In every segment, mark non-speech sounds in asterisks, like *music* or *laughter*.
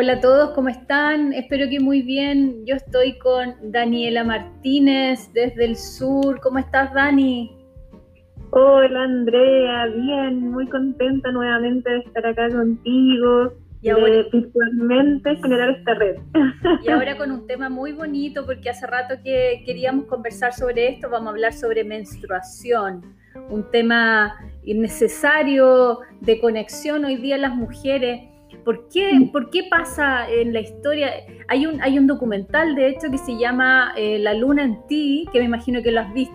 Hola a todos, ¿cómo están? Espero que muy bien. Yo estoy con Daniela Martínez desde el sur. ¿Cómo estás, Dani? Hola, Andrea. Bien, muy contenta nuevamente de estar acá contigo. Y ahora, virtualmente generar esta red. Y ahora con un tema muy bonito, porque hace rato que queríamos conversar sobre esto, vamos a hablar sobre menstruación, un tema innecesario de conexión hoy día las mujeres ¿Por qué, ¿Por qué pasa en la historia? Hay un, hay un documental, de hecho, que se llama eh, La luna en ti, que me imagino que lo has visto.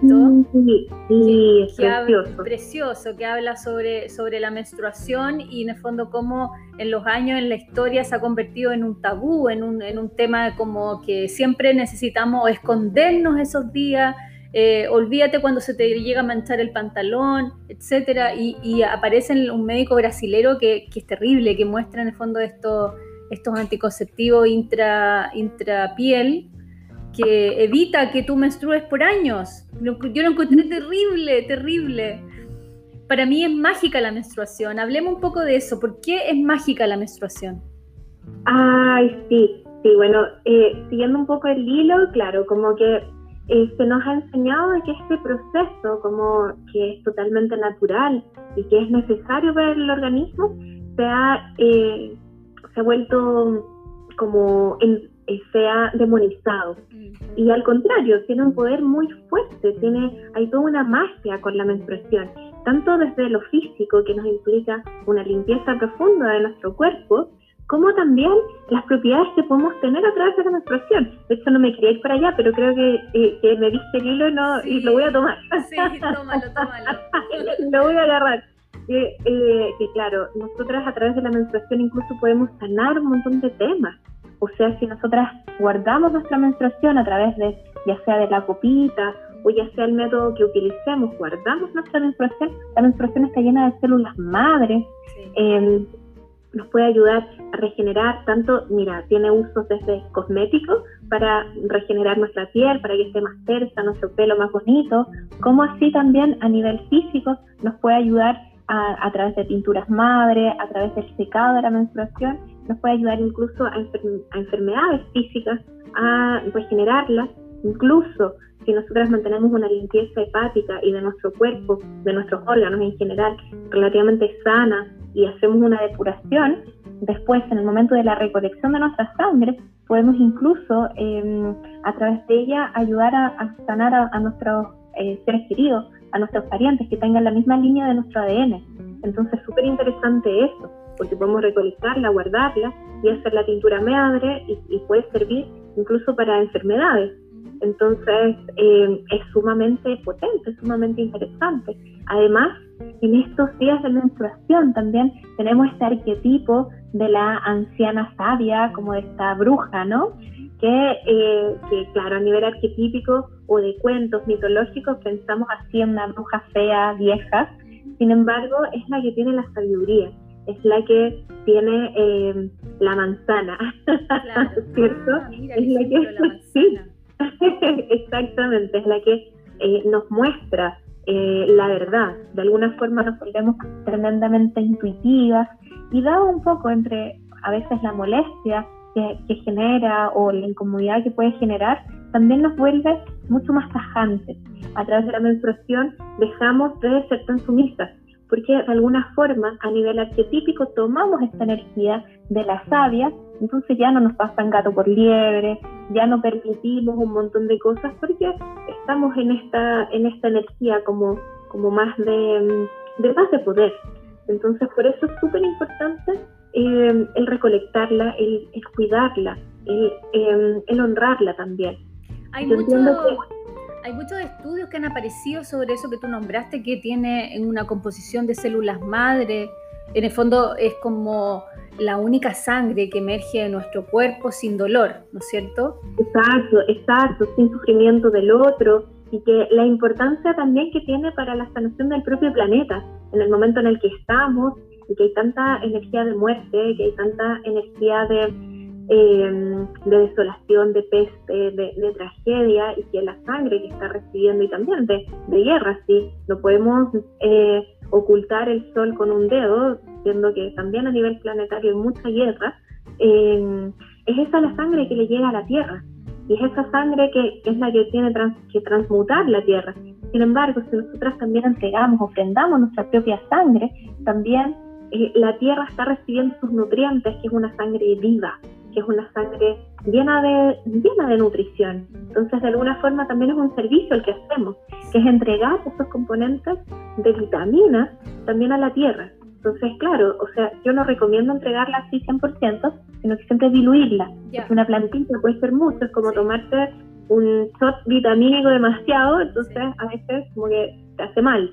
Sí, sí, es precioso. precioso, que habla sobre, sobre la menstruación y en el fondo cómo en los años en la historia se ha convertido en un tabú, en un, en un tema como que siempre necesitamos escondernos esos días eh, olvídate cuando se te llega a manchar el pantalón, etcétera, y, aparece un médico brasilero que, es terrible, que muestra en el fondo estos, anticonceptivos intra, intrapiel que evita que tú menstrues por años. Yo lo encontré terrible, terrible. Para mí es mágica la menstruación. Hablemos un poco de eso. ¿Por qué es mágica la menstruación? Ay, sí, sí, bueno, eh, siguiendo un poco el hilo, claro, como que eh, se nos ha enseñado de que este proceso, como que es totalmente natural y que es necesario para el organismo, se ha, eh, se ha vuelto como en, eh, se ha demonizado. Y al contrario, tiene un poder muy fuerte, tiene, hay toda una magia con la menstruación, tanto desde lo físico, que nos implica una limpieza profunda de nuestro cuerpo, como también las propiedades que podemos tener a través de la menstruación. De hecho, no me quería ir para allá, pero creo que, eh, me diste el hilo y, no, y lo voy a tomar. Sí, tómalo, tómalo. *laughs* lo voy a agarrar. Que, eh, que claro, nosotras a través de la menstruación incluso podemos sanar un montón de temas. O sea, si nosotras guardamos nuestra menstruación a través de, ya sea de la copita o ya sea el método que utilicemos, guardamos nuestra menstruación, la menstruación está llena de células madres, em, nos puede ayudar a regenerar tanto, mira, tiene usos desde cosméticos para regenerar nuestra piel, para que esté más tersa, nuestro pelo más bonito, como así también a nivel físico nos puede ayudar a, través de pinturas madre, a través del secado de la menstruación, nos puede ayudar incluso a, a enfermedades físicas, a regenerarlas, incluso si nosotras mantenemos una limpieza hepática y de nuestro cuerpo, de nuestros órganos en general, relativamente sana, y hacemos una depuración, después en el momento de la recolección de nuestra sangre, podemos incluso em, a través de ella ayudar a, sanar a, nuestros eh, seres queridos, a nuestros parientes que tengan la misma línea de nuestro ADN. Entonces, súper interesante eso, porque podemos recolectarla, guardarla y hacer la tintura madre y, y puede servir incluso para enfermedades. Entonces, eh, es sumamente potente, sumamente interesante. Además, en estos días de menstruación también tenemos este arquetipo de la anciana sabia, como de esta bruja, ¿no? Que, eh, que, claro, a nivel arquetípico o de cuentos mitológicos pensamos así en una bruja fea, vieja. Sin embargo, es la que tiene la sabiduría, es la que tiene eh, la manzana, *laughs* ¿cierto? Ah, es la que... *laughs* *laughs* Exactamente, es la que eh, nos muestra eh, la verdad. De alguna forma nos volvemos tremendamente intuitivas y dado un poco entre a veces la molestia que, genera o la incomodidad que puede generar, también nos vuelve mucho más tajantes. A través de la menstruación dejamos de ser tan sumisas porque de alguna forma a nivel arquetípico tomamos esta energía de la sabia, entonces ya no nos pasan gato por liebre, ya no permitimos un montón de cosas porque estamos en esta, en esta energía como, como más de, de más de poder. Entonces por eso es súper importante eh, el recolectarla, el, cuidarla, el, eh, el, honrarla también. Hay mucho... Hay muchos estudios que han aparecido sobre eso que tú nombraste, que tiene una composición de células madre. En el fondo es como la única sangre que emerge de nuestro cuerpo sin dolor, ¿no es cierto? Exacto, exacto, sin sufrimiento del otro y que la importancia también que tiene para la sanación del propio planeta, en el momento en el que estamos y que hay tanta energía de muerte, que hay tanta energía de Em, de desolación, de peste, de, tragedia y que la sangre que está recibiendo y también de, guerra, sí, no podemos eh, ocultar el sol con un dedo, siendo que también a nivel planetario hay mucha guerra, eh, es esa la sangre que le llega a la tierra. Y es esa sangre que, es la que tiene que transmutar la tierra. Sin embargo, si nosotras también entregamos, ofrendamos nuestra propia sangre, también eh, la tierra está recibiendo sus nutrientes, que es una sangre viva, que es una sangre llena de, llena de nutrición. Entonces, de alguna forma también es un servicio el que hacemos, que es entregar esos componentes de vitaminas también a la tierra. Entonces, claro, o sea, yo no recomiendo entregarla así 100%, sino que siempre diluirla. Una plantita puede ser mucho, es como tomarte un shot vitamínico demasiado, entonces a veces como que te hace mal.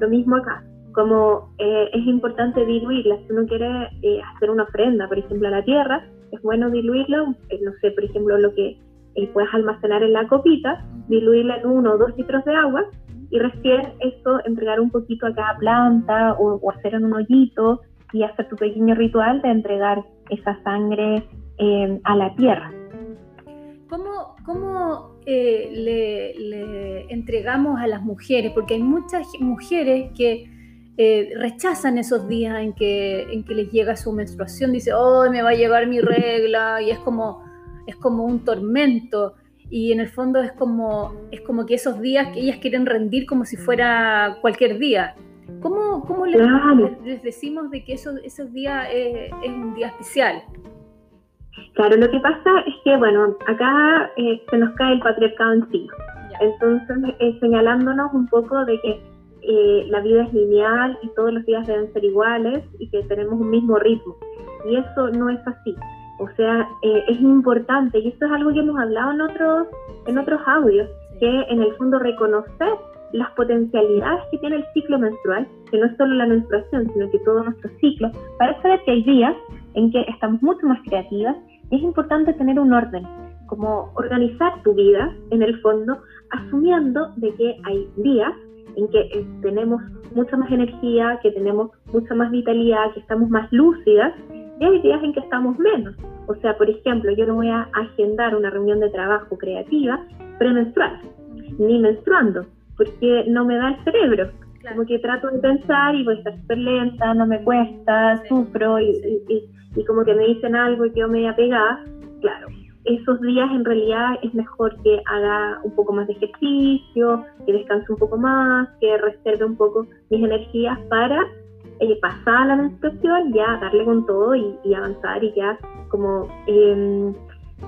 Lo mismo acá como eh, es importante diluirla, si uno quiere eh, hacer una ofrenda, por ejemplo, a la tierra, es bueno diluirlo, eh, no sé, por ejemplo, lo que puedes almacenar en la copita, diluirla en uno o dos litros de agua y recién eso entregar un poquito a cada planta o, hacer en un hoyito y hacer tu pequeño ritual de entregar esa sangre a la tierra. ¿Cómo, cómo le, le entregamos a las mujeres? Porque hay muchas mujeres que eh, rechazan esos días en que, en que les llega su menstruación, dice, oh, me va a llegar mi regla, y es como, es como un tormento. Y en el fondo es como, es como que esos días que ellas quieren rendir como si fuera cualquier día. ¿Cómo, cómo les, les, decimos de que esos, esos días es, un día especial? Claro, lo que pasa es que, bueno, acá eh, se nos cae el patriarcado encima. Entonces, eh, señalándonos un poco de que eh, la vida es lineal y todos los días deben ser iguales y que tenemos un mismo ritmo. Y eso no es así. O sea, eh, es importante, y esto es algo que hemos hablado en otros, en otros audios, que en el fondo reconocer las potencialidades que tiene el ciclo menstrual, que no es solo la menstruación, sino que todo nuestro ciclo, para saber que hay días en que estamos mucho más creativas, es importante tener un orden, como organizar tu vida en el fondo, asumiendo de que hay días en que eh, tenemos mucha más energía, que tenemos mucha más vitalidad, que estamos más lúcidas, y hay días en que estamos menos. O sea, por ejemplo, yo no voy a agendar una reunión de trabajo creativa premenstrual, ni menstruando, porque no me da el cerebro. Como que trato de pensar y voy a estar súper lenta, no me cuesta, sufro y, y, como que me dicen algo y quedo media pegada. Claro, esos días en realidad es mejor que haga un poco más de ejercicio, que descanse un poco más, que reserve un poco mis energías para eh, pasar la menstruación, ya darle con todo y, avanzar y ya como em,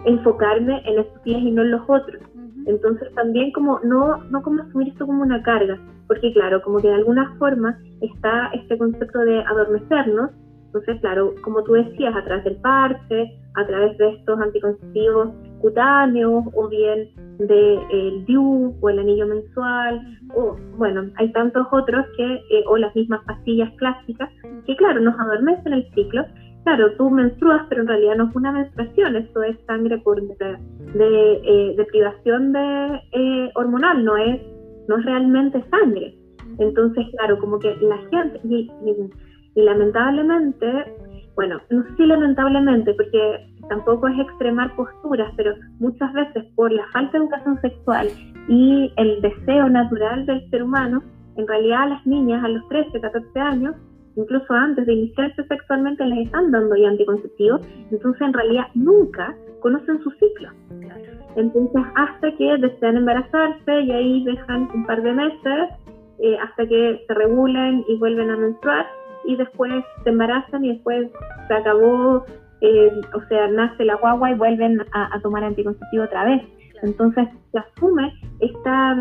enfocarme en estos días y no en los otros. Entonces también como no, no como asumir esto como una carga, porque claro, como que de alguna forma está este concepto de adormecernos, entonces, claro, como tú decías, a través del parche, a través de estos anticonceptivos cutáneos o bien del de, DIU o el anillo mensual, o bueno, hay tantos otros que, eh, o las mismas pastillas clásicas, que claro, nos adormecen el ciclo. Claro, tú menstruas, pero en realidad no es una menstruación, eso es sangre por de, de, eh, privación de, eh, hormonal, no es, no es realmente sangre. Entonces, claro, como que la gente, lamentablemente, bueno, no sé si lamentablemente, porque tampoco es extremar posturas, pero muchas veces por la falta de educación sexual y el deseo natural del ser humano, en realidad a las niñas a los 13, 14 años, incluso antes de iniciarse sexualmente, les están dando ya anticonceptivos, entonces en realidad nunca conocen su ciclo. Entonces hasta que desean embarazarse y ahí dejan un par de meses eh, hasta que se regulen y vuelven a menstruar y después se embarazan y después se acabó, eh, o sea, nace la guagua y vuelven a, tomar anticonceptivo otra vez. Entonces se asume esta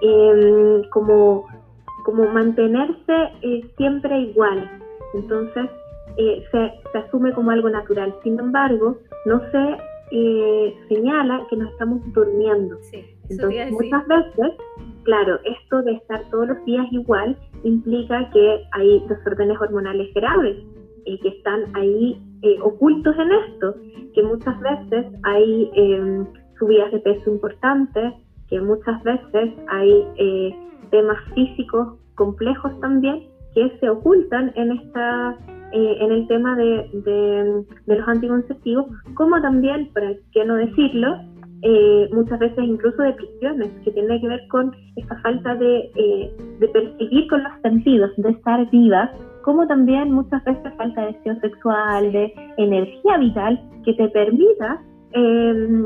em, como, como mantenerse eh, siempre igual. Entonces eh, se, se, asume como algo natural. Sin embargo, no se señala que nos estamos durmiendo. Entonces muchas veces Claro, esto de estar todos los días igual implica que hay desórdenes hormonales graves y que están ahí eh, ocultos en esto, que muchas veces hay em, subidas de peso importantes, que muchas veces hay eh, temas físicos complejos también que se ocultan en esta eh, en el tema de, de, los anticonceptivos, como también, para qué no decirlo, eh, muchas veces incluso depresiones, que tiene que ver con esta falta de, eh, de percibir con los sentidos, de estar viva como también muchas veces falta de deseo sexual, de energía vital que te permita em,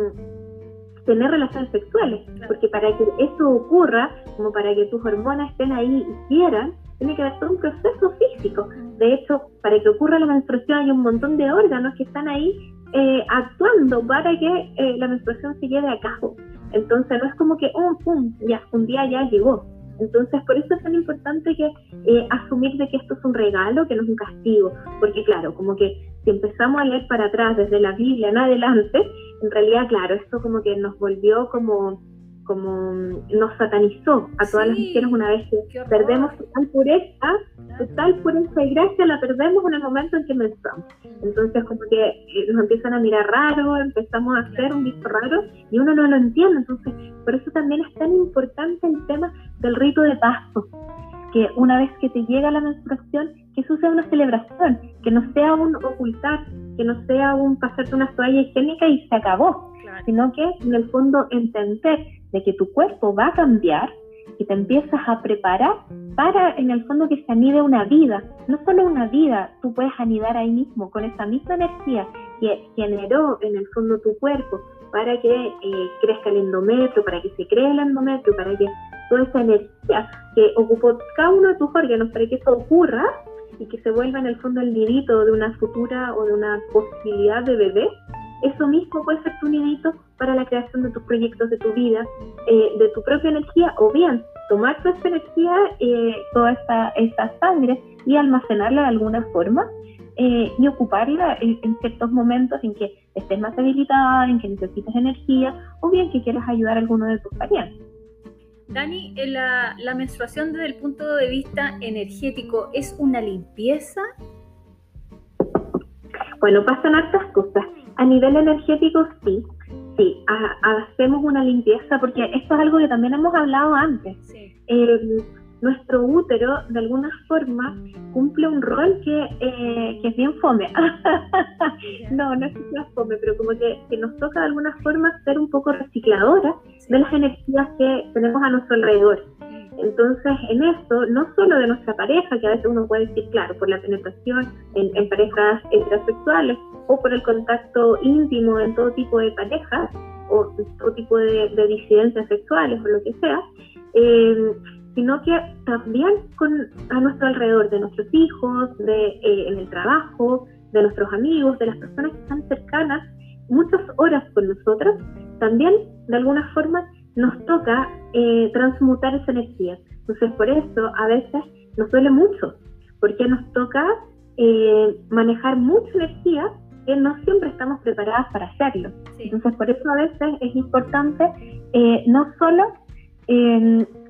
tener relaciones sexuales, porque para que eso ocurra, como para que tus hormonas estén ahí y quieran, tiene que haber todo un proceso físico. De hecho, para que ocurra la menstruación hay un montón de órganos que están ahí eh, actuando para que eh, la menstruación se lleve a cabo. Entonces no es como que, oh, pum, ya, un día ya llegó. Entonces, por eso es tan importante que eh, asumir de que esto es un regalo, que no es un castigo, porque claro, como que si empezamos a leer para atrás desde la Biblia en adelante, en realidad, claro, esto como que nos volvió como como nos satanizó a todas las mujeres una vez que perdemos total pureza, total pureza y gracia la perdemos en el momento en que menstruamos. Entonces como que eh, nos empiezan a mirar raro, empezamos a hacer un visto raro y uno no lo entiende. Entonces por eso también es tan importante el tema del rito de paso, que una vez que te llega la menstruación, que eso sea una celebración, que no sea un ocultar, que no sea un pasarte una toalla higiénica y se acabó, sino que en el fondo entender de que tu cuerpo va a cambiar y te empiezas a preparar para en el fondo que se anide una vida, no solo una vida, tú puedes anidar ahí mismo con esa misma energía que generó en el fondo tu cuerpo para que eh, crezca el endometrio, para que se cree el endometrio, para que toda esa energía que ocupó cada uno de tus órganos para que eso ocurra y que se vuelva en el fondo el nidito de una futura o de una posibilidad de bebé, eso mismo puede ser tu nidito para la creación de tus proyectos de tu vida, eh, de tu propia energía, o bien tomar toda esa energía, eh, toda esa, sangre y almacenarla de alguna forma eh, y ocuparla en, ciertos momentos en que estés más debilitada, en que necesites energía, o bien que quieras ayudar a alguno de tus parientes. Dani, la, la menstruación desde el punto de vista energético es una limpieza. Bueno, pasan hartas cosas. A nivel energético, sí. Sí, hacemos una limpieza porque esto es algo que también hemos hablado antes. Eh, nuestro útero, de alguna forma, cumple un rol que, eh, que es bien fome. *laughs* no, no es que sea fome, pero como que, que, nos toca de alguna forma ser un poco recicladora de las energías que tenemos a nuestro alrededor. Entonces, en esto, no solo de nuestra pareja, que a veces uno puede decir, claro, por la penetración en, parejas heterosexuales o por el contacto íntimo en todo tipo de parejas o todo tipo de, disidencias sexuales o lo que sea, eh, sino que también con, a nuestro alrededor, de nuestros hijos, de, eh, en el trabajo, de nuestros amigos, de las personas que están cercanas, muchas horas con nosotros, también de alguna forma nos toca eh, transmutar esa energía. Entonces, por eso a veces nos duele mucho, porque nos toca eh, manejar mucha energía que no siempre estamos preparadas para hacerlo. Entonces, por eso a veces es importante eh, no solo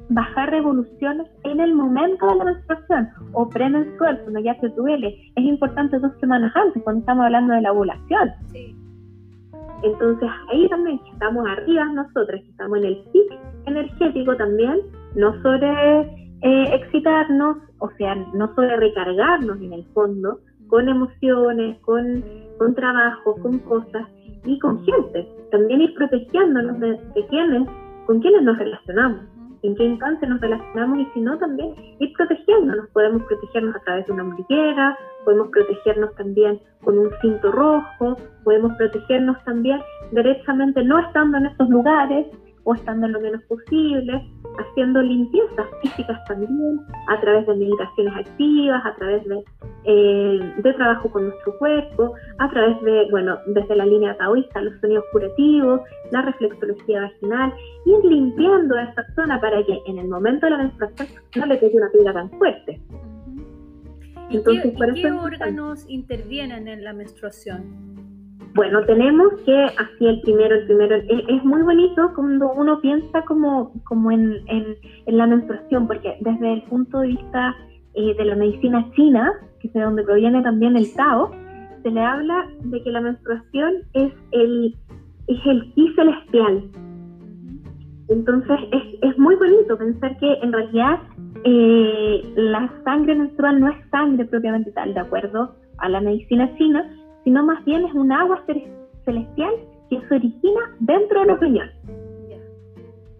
bajar revoluciones en el momento de la menstruación o premenstrual, cuando ya se duele. Es importante dos semanas antes, cuando estamos hablando de la ovulación. Sí. Entonces ahí también estamos arriba nosotros, estamos en el pic energético también, no sobre eh, excitarnos, o sea, no sobre recargarnos en el fondo con emociones, con, con trabajo, con cosas y con gente. También ir protegiéndonos de, de quienes, con quienes nos relacionamos en qué instante nos relacionamos y si no también ir protegiéndonos. Podemos protegernos a través de una ombliguera, podemos protegernos también con un cinto rojo, podemos protegernos también derechamente no estando en estos lugares o estando lo menos posible, haciendo limpiezas físicas también, a través de meditaciones activas, a través de, eh, de trabajo con nuestro cuerpo, a través de, bueno, desde la línea taoísta, los sonidos curativos, la reflexología vaginal, ir limpiando esa zona para que en el momento de la menstruación no le quede una piedra tan fuerte. Entonces, qué órganos intervienen en la menstruación? Bueno, tenemos que, así el primero, el primero, es, muy bonito cuando uno piensa como, como en, en, la menstruación, porque desde el punto de vista eh, de la medicina china, que es de donde proviene también el Tao, se le habla de que la menstruación es el, es el ki celestial. Entonces es, es muy bonito pensar que en realidad eh, la sangre menstrual no es sangre propiamente tal, de acuerdo a la medicina china, sino más bien es un agua celestial que se origina dentro de los riñones.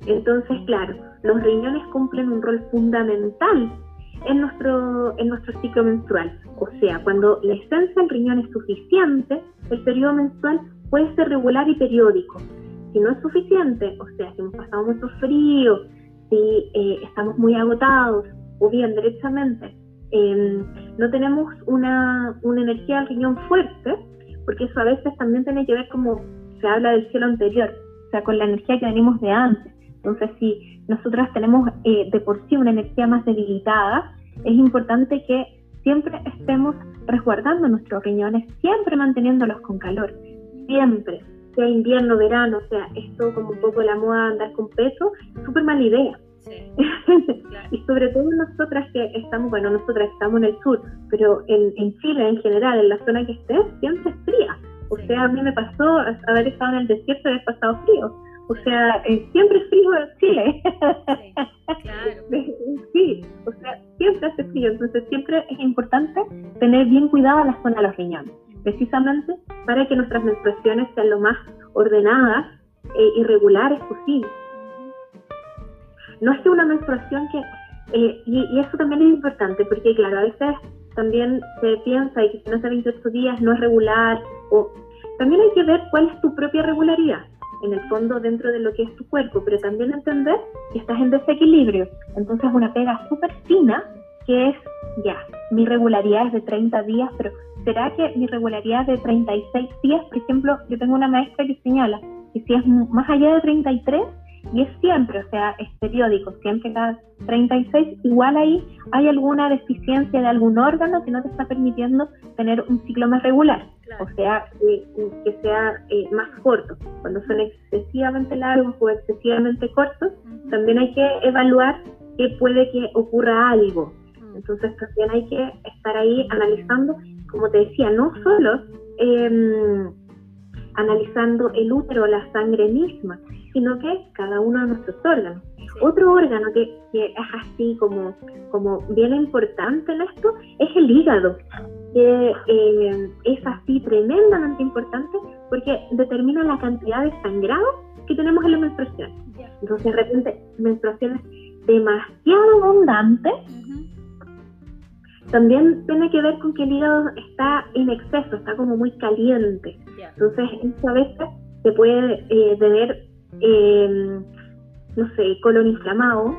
Entonces, claro, los riñones cumplen un rol fundamental en nuestro, en nuestro ciclo menstrual. O sea, cuando la esencia del riñón es suficiente, el periodo menstrual puede ser regular y periódico. Si no es suficiente, o sea, si hemos pasado mucho frío, si eh, estamos muy agotados, o bien derechamente em, no tenemos una, una energía del riñón fuerte, porque eso a veces también tiene que ver como se habla del cielo anterior, o sea, con la energía que venimos de antes. Entonces, si nosotros tenemos eh, de por sí una energía más debilitada, es importante que siempre estemos resguardando nuestros riñones, siempre manteniéndolos con calor, siempre, sea invierno, verano, o sea, esto como un poco la moda de andar con peso, súper mala idea. *laughs* y sobre todo nosotras que estamos, bueno, nosotras estamos en el sur, pero en, en Chile en general, en la zona que estés, siempre es fría. O sea, a mí me pasó haber estado en el desierto y haber pasado frío. O sea, eh, siempre es frío en Chile. Sí, *laughs* claro. sí, o sea, siempre hace frío. Entonces, siempre es importante tener bien cuidada la zona de los riñones, precisamente para que nuestras menstruaciones sean lo más ordenadas e irregulares posible. No es que una menstruación que, eh, y, y, eso también es importante, porque claro, a veces también se piensa que si no hace 28 días no es regular, o también hay que ver cuál es tu propia regularidad en el fondo dentro de lo que es tu cuerpo, pero también entender que estás en desequilibrio. Entonces una pega súper fina que es, ya, mi regularidad es de 30 días, pero ¿será que mi regularidad es de 36 días? Por ejemplo, yo tengo una maestra que señala que si es más allá de 33, y es siempre, o sea, es periódico, siempre cada 36, igual ahí hay alguna deficiencia de algún órgano que no te está permitiendo tener un ciclo más regular, o sea, que, sea eh, más corto. Cuando son excesivamente largos o excesivamente cortos, también hay que evaluar que puede que ocurra algo. Entonces también hay que estar ahí analizando, como te decía, no solo eh, analizando el útero la sangre misma, sino que cada uno de nuestros órganos. Otro órgano que, es así como, como bien importante en esto es el hígado, que eh, es así tremendamente importante porque determina la cantidad de sangrado que tenemos en la menstruación. Entonces, de repente, menstruaciones demasiado abundantes también tiene que ver con que el hígado está en exceso, está como muy caliente. Entonces, eso a veces se puede eh, tener, eh, no sé, colon inflamado,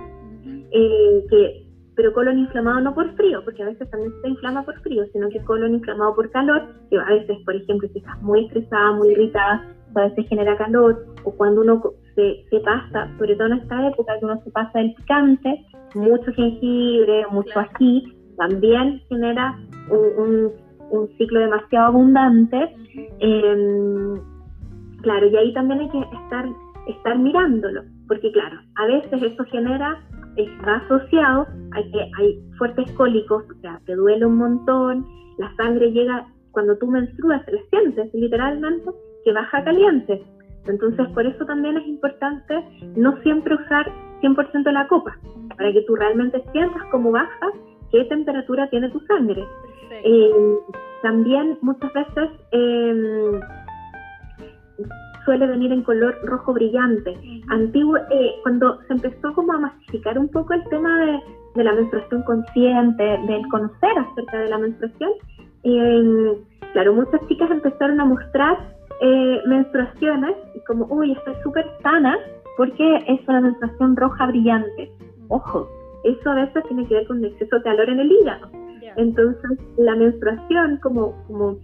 eh, que, pero colon inflamado no por frío, porque a veces también se inflama por frío, sino que colon inflamado por calor, que a veces, por ejemplo, si estás muy estresada, muy irritada, a veces genera calor, o cuando uno se, se pasa, sobre todo en esta época, que uno se pasa del picante, mucho jengibre, mucho ají, también genera un, ciclo demasiado abundante. Em, claro, y ahí también hay que estar, estar mirándolo, porque claro, a veces eso genera, está asociado a que hay fuertes cólicos, o sea, te duele un montón, la sangre llega, cuando tú menstruas, le sientes literalmente que baja caliente. Entonces, por eso también es importante no siempre usar 100% la copa, para que tú realmente sientas cómo baja qué temperatura tiene tu sangre. Eh, también muchas veces em, suele venir en color rojo brillante. Antiguo, eh, cuando se empezó como a masificar un poco el tema de, la menstruación consciente, del conocer acerca de la menstruación, em, claro, muchas chicas empezaron a mostrar eh, menstruaciones y como, uy, estoy súper sana porque es una menstruación roja brillante. Ojo, eso a veces tiene que ver con exceso de calor en el hígado. Entonces, la menstruación, como, como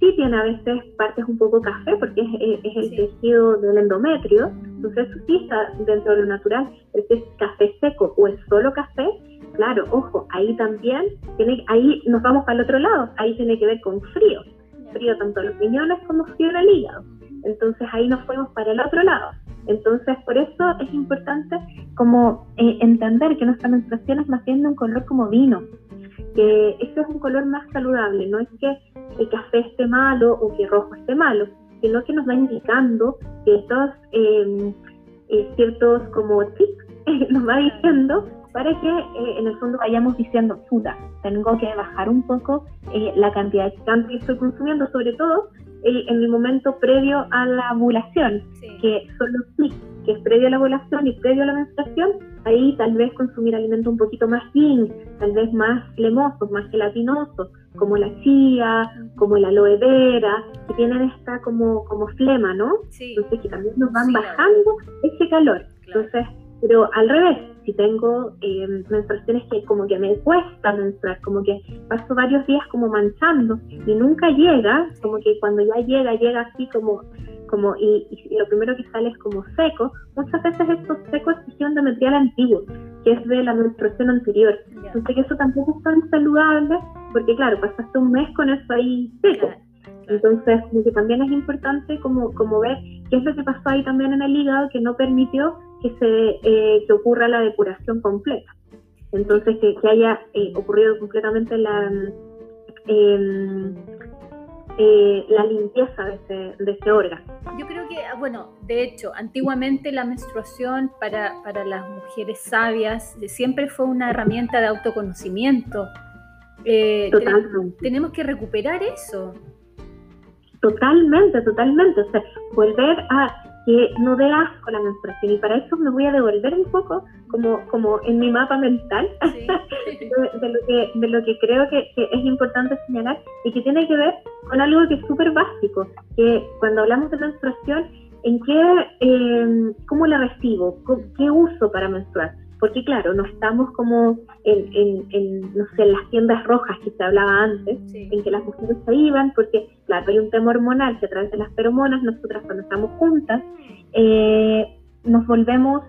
sí tiene a veces partes un poco café, porque es, el tejido del endometrio, entonces eso sí está dentro de lo natural, pero si es café seco o es solo café, claro, ojo, ahí también, tiene, ahí nos vamos para el otro lado, ahí tiene que ver con frío, frío tanto los riñones como frío en el hígado. Entonces ahí nos fuimos para el otro lado. Entonces, por eso es importante como eh, entender que nuestra menstruación es más bien de un color como vino, que eso es un color más saludable, no es que el café esté malo o que el rojo esté malo, sino que nos va indicando que estos em, eh, ciertos como tips *laughs* nos va diciendo para que eh, en el fondo vayamos diciendo, puta, tengo que bajar un poco la cantidad de picante que estoy consumiendo, sobre todo en el momento previo a la ovulación, que son los tics, que es previo a la ovulación y previo a la menstruación, ahí tal vez consumir alimentos un poquito más yin, tal vez más cremosos, más gelatinosos, como la chía, como la aloe vera, que tienen esta como, como flema, ¿no? Entonces que también nos van bajando ese calor. Entonces, pero al revés, si tengo eh, menstruaciones que como que me cuesta menstruar, como que paso varios días como manchando y nunca llega, como que cuando ya llega, llega así como, como y, lo primero que sale es como seco, muchas veces estos secos es de endometrial antiguo, que es de la menstruación anterior. Entonces que eso tampoco es tan saludable, porque claro, pasaste un mes con eso ahí seco. Entonces, como que también es importante como, como ver qué es lo que pasó ahí también en el hígado que no permitió que se eh, que ocurra la depuración completa. Entonces, que, que haya eh, ocurrido completamente la, em, eh, la limpieza de ese, de ese órgano. Yo creo que, ah, bueno, de hecho, antiguamente la menstruación para, para las mujeres sabias siempre fue una herramienta de autoconocimiento. tenemos que recuperar eso. Totalmente, totalmente. O sea, volver a que no dé asco la menstruación. Y para eso me voy a devolver un poco como, como en mi mapa mental *laughs* de, lo que, de lo que creo que, es importante señalar y que tiene que ver con algo que es súper básico, que cuando hablamos de menstruación, ¿en qué, eh, cómo la recibo? ¿Qué uso para menstruar? Porque claro, no estamos como en, en, no sé, en las tiendas rojas que se hablaba antes, en que las mujeres se iban, porque claro, hay un tema hormonal que a través de las feromonas, nosotras cuando estamos juntas, eh, nos volvemos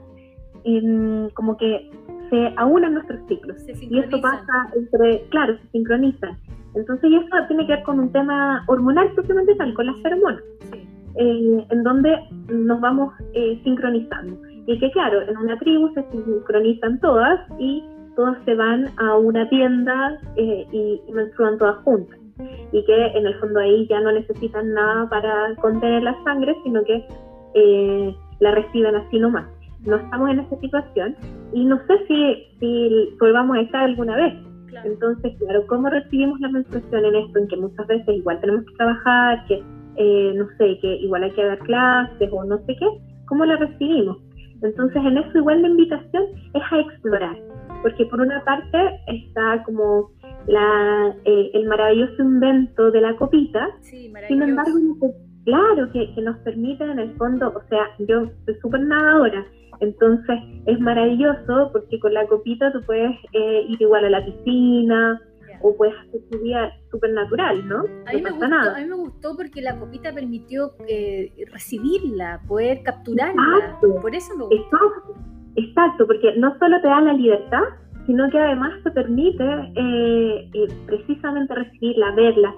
como que se aunan nuestros ciclos. y eso pasa entre, claro, se sincronizan. Entonces, y eso tiene que ver con un tema hormonal propiamente tal, con las feromonas, eh, en donde nos vamos eh, sincronizando. Y que claro, en una tribu se sincronizan todas y todas se van a una tienda eh, y, menstruan todas juntas. Y que en el fondo ahí ya no necesitan nada para contener la sangre, sino que eh, la reciben así nomás. No estamos en esa situación y no sé si, si volvamos a estar alguna vez. Entonces, claro, ¿cómo recibimos la menstruación en esto? En que muchas veces igual tenemos que trabajar, que eh, no sé, que igual hay que dar clases o no sé qué. ¿Cómo la recibimos? Entonces, en eso igual la invitación es a explorar, porque por una parte está como la, eh, el maravilloso invento de la copita, sin embargo, claro, que, nos permite en el fondo, o sea, yo soy súper nadadora, entonces es maravilloso porque con la copita tú puedes eh, ir igual a la piscina, o puedes hacer tu vida súper natural, ¿no? A mí, me gustó, a mí me gustó porque la copita permitió eh, recibirla, poder capturarla. Exacto, Por eso me gustó. Exacto, exacto, porque no solo te da la libertad, sino que además te permite eh, eh, precisamente recibirla, verla,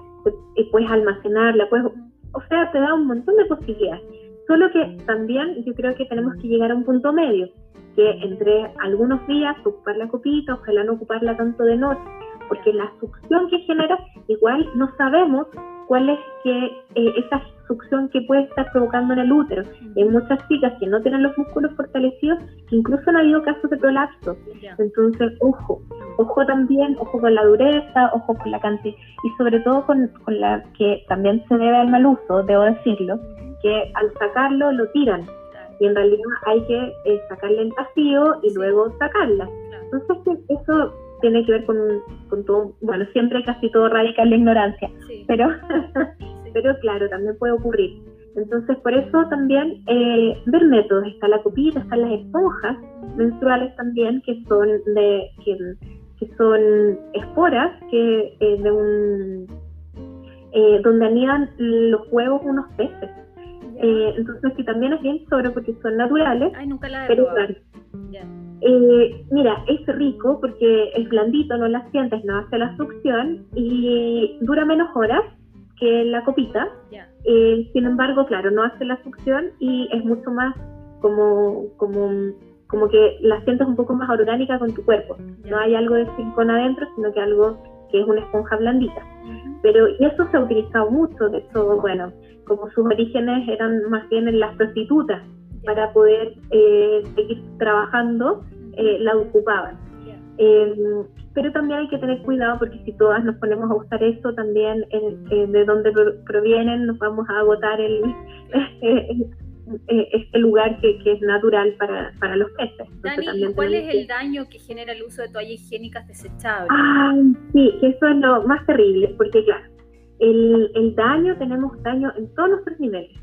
puedes almacenarla, puedes, o sea, te da un montón de posibilidades. Solo que también yo creo que tenemos que llegar a un punto medio, que entre algunos días ocupar la copita, ojalá no ocuparla tanto de noche, porque la succión que genera, igual no sabemos cuál es que eh, esa succión que puede estar provocando en el útero. Hay muchas chicas que no tienen los músculos fortalecidos, que incluso han habido casos de prolapso. Entonces, ojo, ojo también, ojo con la dureza, ojo con la cantidad, y sobre todo con, con la que también se debe al mal uso, debo decirlo, que al sacarlo lo tiran. Y en realidad hay que eh, sacarle el vacío y luego sacarla. Entonces, eso tiene que ver con, con todo, bueno, siempre casi todo radica en la ignorancia, pero, pero claro, también puede ocurrir. Entonces, por eso también eh, ver métodos, está la copita, están las esponjas menstruales también, que son de que, son esporas que eh, de un eh, donde anidan los huevos unos peces. entonces, que también es bien sobre porque son naturales, Ay, nunca la pero eh, mira, es rico porque es blandito, no la sientes, no hace la succión y dura menos horas que la copita. Eh, sin embargo, claro, no hace la succión y es mucho más como, como, como que la sientes un poco más orgánica con tu cuerpo. No hay algo de silicona adentro, sino que algo que es una esponja blandita. Pero, y eso se ha utilizado mucho, de hecho, bueno, como sus orígenes eran más bien en las prostitutas, para poder eh, seguir trabajando, eh, la ocupaban. Eh, pero también hay que tener cuidado porque si todas nos ponemos a usar eso, también de dónde provienen, nos vamos a agotar el, *laughs* eh, este lugar que, es natural para, para los peces. Dani, ¿cuál es el daño que genera el uso de toallas higiénicas desechables? sí, que eso es lo más terrible, porque claro, el, el daño, tenemos daño en todos nuestros niveles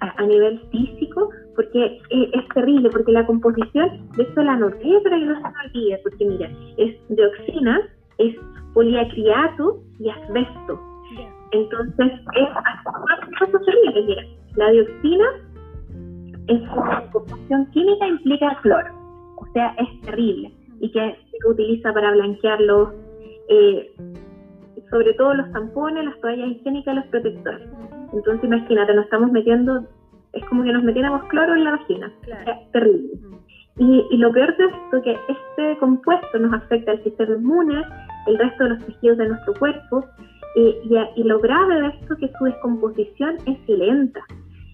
a nivel físico, porque es, terrible, porque la composición, de esto la noté, pero que no se me olvide, porque mira, es dioxina, es poliacriato y asbesto. Entonces, es cosas terribles. Mira, la dioxina es una composición química implica cloro, o sea, es terrible y que se utiliza para blanquear eh, sobre todo los tampones, las toallas higiénicas, los protectores. Entonces imagínate, nos estamos metiendo, es como que nos metiéramos cloro en la vagina. Es terrible. Y, lo peor de esto es que este compuesto nos afecta al sistema inmune, el resto de los tejidos de nuestro cuerpo, y, y, lo grave de esto es que su descomposición es lenta.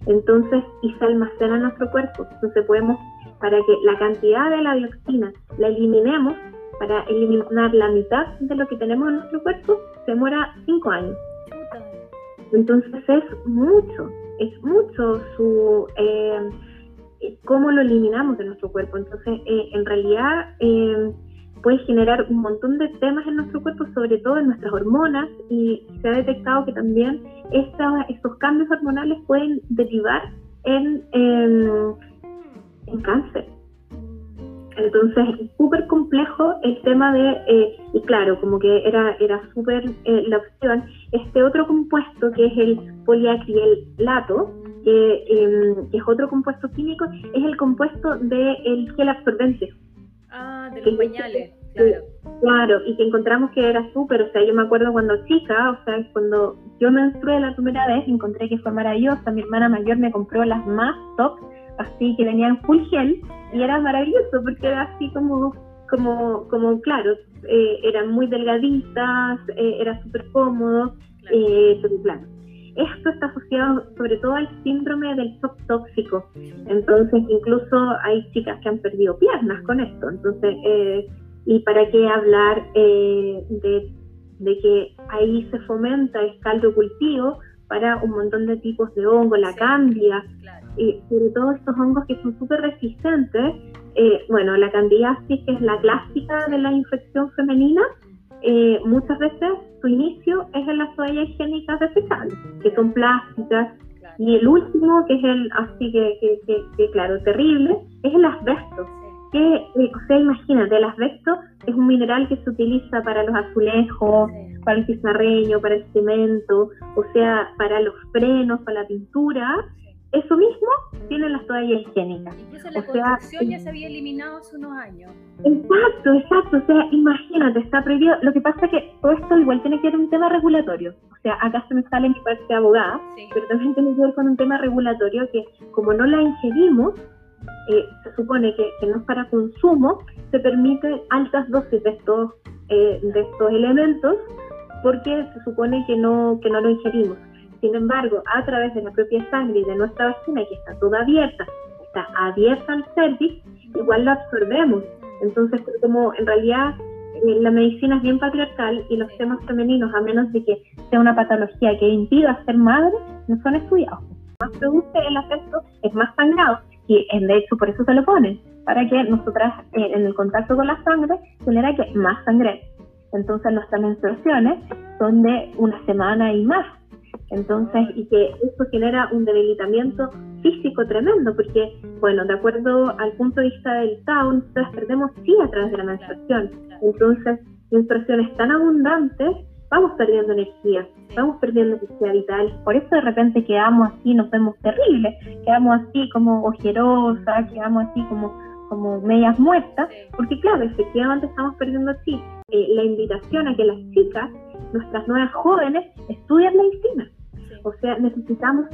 Entonces, y se almacena en nuestro cuerpo. Entonces podemos, para que la cantidad de la dioxina la eliminemos, para eliminar la mitad de lo que tenemos en nuestro cuerpo, se demora cinco años. Entonces es mucho, es mucho su eh, cómo lo eliminamos de nuestro cuerpo. Entonces, eh, en realidad eh, puede generar un montón de temas en nuestro cuerpo, sobre todo en nuestras hormonas, y se ha detectado que también estos cambios hormonales pueden derivar en, en cáncer. Entonces, es súper complejo el tema de, eh, y claro, como que era, era súper eh, la opción, este otro compuesto que es el poliacrilato, que, em, que, es otro compuesto químico, es el compuesto del gel absorbente. Ah, de los pañales, claro. Claro, y que encontramos que era súper, o sea, yo me acuerdo cuando chica, o sea, cuando yo menstrué la primera vez, encontré que fue maravillosa, mi hermana mayor me compró las más top, así que venían full gel, y era maravilloso porque era así como, como, como claro, eh, eran muy delgaditas, eh, era súper cómodo, eh, pero claro. Esto está asociado sobre todo al síndrome del shock tóxico. Entonces, incluso hay chicas que han perdido piernas con esto. Entonces, y para qué hablar de, de, que ahí se fomenta el caldo cultivo para un montón de tipos de hongo, la cambia, y sobre todo estos hongos que son súper resistentes. Eh, bueno, la candidiasis, que es la clásica de la infección femenina, eh, muchas veces su inicio es en las toallas higiénicas desechables, que son plásticas. Y el último, que es el así que, que, claro, terrible, es el asbesto. Que, eh, o sea, imagínate, el asbesto es un mineral que se utiliza para los azulejos, para el pizarreño, para el cemento, o sea, para los frenos, para la pintura, eso mismo tienen las toallas higiénicas. Incluso la construcción ya se había eliminado hace unos años. Exacto, exacto. O sea, imagínate, está prohibido. Lo que pasa es que todo esto igual tiene que ver un tema regulatorio. O sea, acá se me sale mi parte de abogada, pero también tiene que ver con un tema regulatorio que como no la ingerimos, eh, se supone que, que, no es para consumo, se permite altas dosis de estos, eh, de estos elementos porque se supone que no, que no lo ingerimos. Sin embargo, a través de la propia sangre y de nuestra vagina, que está toda abierta, está abierta al cervix, igual lo absorbemos. Entonces, como en realidad eh, la medicina es bien patriarcal y los temas femeninos, a menos de que sea una patología que impida ser madre, no son estudiados. Más produce el afecto, es más sangrado y de hecho por eso se lo ponen, para que nosotras eh, en el contacto con la sangre genera que más sangre. Entonces nuestras menstruaciones son de una semana y más. Entonces, y que esto genera un debilitamiento físico tremendo, porque, bueno, de acuerdo al punto de vista del Tao, nosotros perdemos sí a través de la menstruación. Entonces, menstruaciones tan abundantes, vamos perdiendo energía, vamos perdiendo energía vital. Por eso de repente quedamos así, nos vemos terribles, quedamos así como ojerosas, quedamos así como como medias muertas, porque claro, efectivamente estamos perdiendo así eh, la invitación a que las chicas, nuestras nuevas jóvenes, estudien medicina. O sea, necesitamos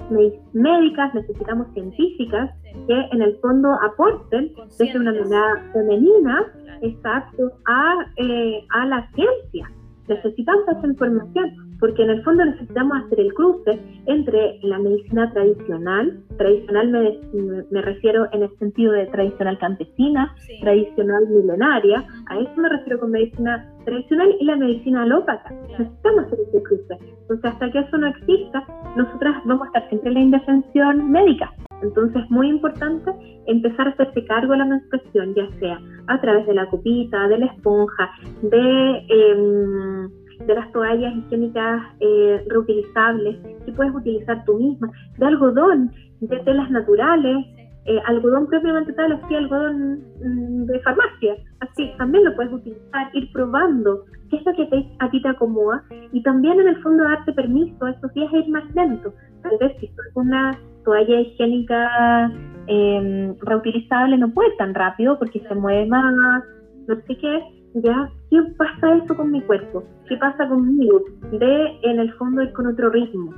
médicas, necesitamos científicas que en el fondo aporten desde una mirada femenina, exacto, a, eh, a la ciencia. Necesitamos esa información porque en el fondo necesitamos hacer el cruce entre la medicina tradicional, tradicional me, refiero en el sentido de tradicional campesina, tradicional milenaria, a eso me refiero con medicina tradicional y la medicina alópata. Necesitamos hacer ese cruce. Entonces, hasta que eso no exista, nosotras vamos a estar siempre en la indefensión médica. Entonces es muy importante empezar a hacerse cargo de la menstruación, ya sea a través de la copita, de la esponja, de, em, de las toallas higiénicas eh, reutilizables que puedes utilizar tú misma, de algodón, de telas naturales, eh, algodón propiamente tal, así algodón mm, de farmacia, así también lo puedes utilizar, ir probando qué es lo que te, a ti te acomoda. Y también en el fondo darte permiso a esos días a ir más lento. Tal vez si es una toalla higiénica eh, reutilizable no puede tan rápido porque se mueve más, no sé qué, ya, ¿qué pasa eso con mi cuerpo? ¿Qué pasa conmigo? De en el fondo ir con otro ritmo.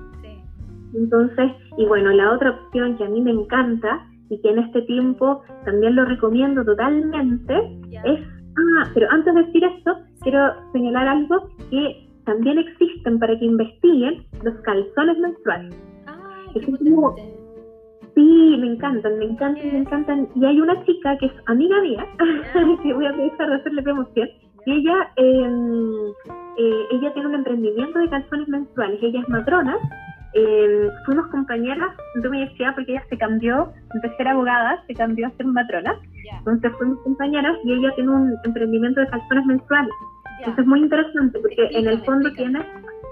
Entonces, y bueno, la otra opción que a mí me encanta y que en este tiempo también lo recomiendo totalmente es, ah, pero antes de decir esto, quiero señalar algo que también existen para que investiguen los calzones menstruales. Ah, Sí, me encantan, me encantan, me encantan. Y hay una chica que es amiga mía, *laughs* que voy a dejar de hacerle promoción, y ella, em, eh, ella tiene un emprendimiento de calzones menstruales, ella es matrona, eh, fuimos compañeras de universidad porque ella se cambió, de ser abogada, se cambió a ser matrona, entonces fuimos compañeras y ella tiene un emprendimiento de calzones menstruales. Entonces es muy interesante porque en el fondo tiene,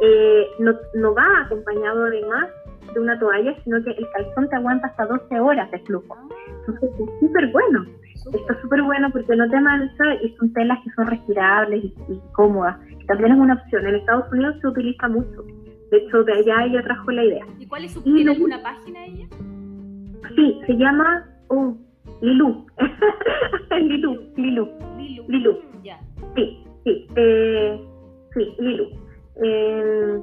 eh, no, no va acompañado además de una toalla, sino que el calzón te aguanta hasta 12 horas de flujo. Entonces es súper bueno. Está súper bueno porque no te mancha y son telas que son respirables y, cómodas. También es una opción. En Estados Unidos se utiliza mucho. De hecho, de allá ella trajo la idea. ¿Y cuál es su, ¿Tiene alguna página ella? Sí, se llama oh, Lilu. *laughs* Lilu. Lilu. Lilu. Lilu. Ya. Sí, sí. Eh, sí, Lilu. Eh,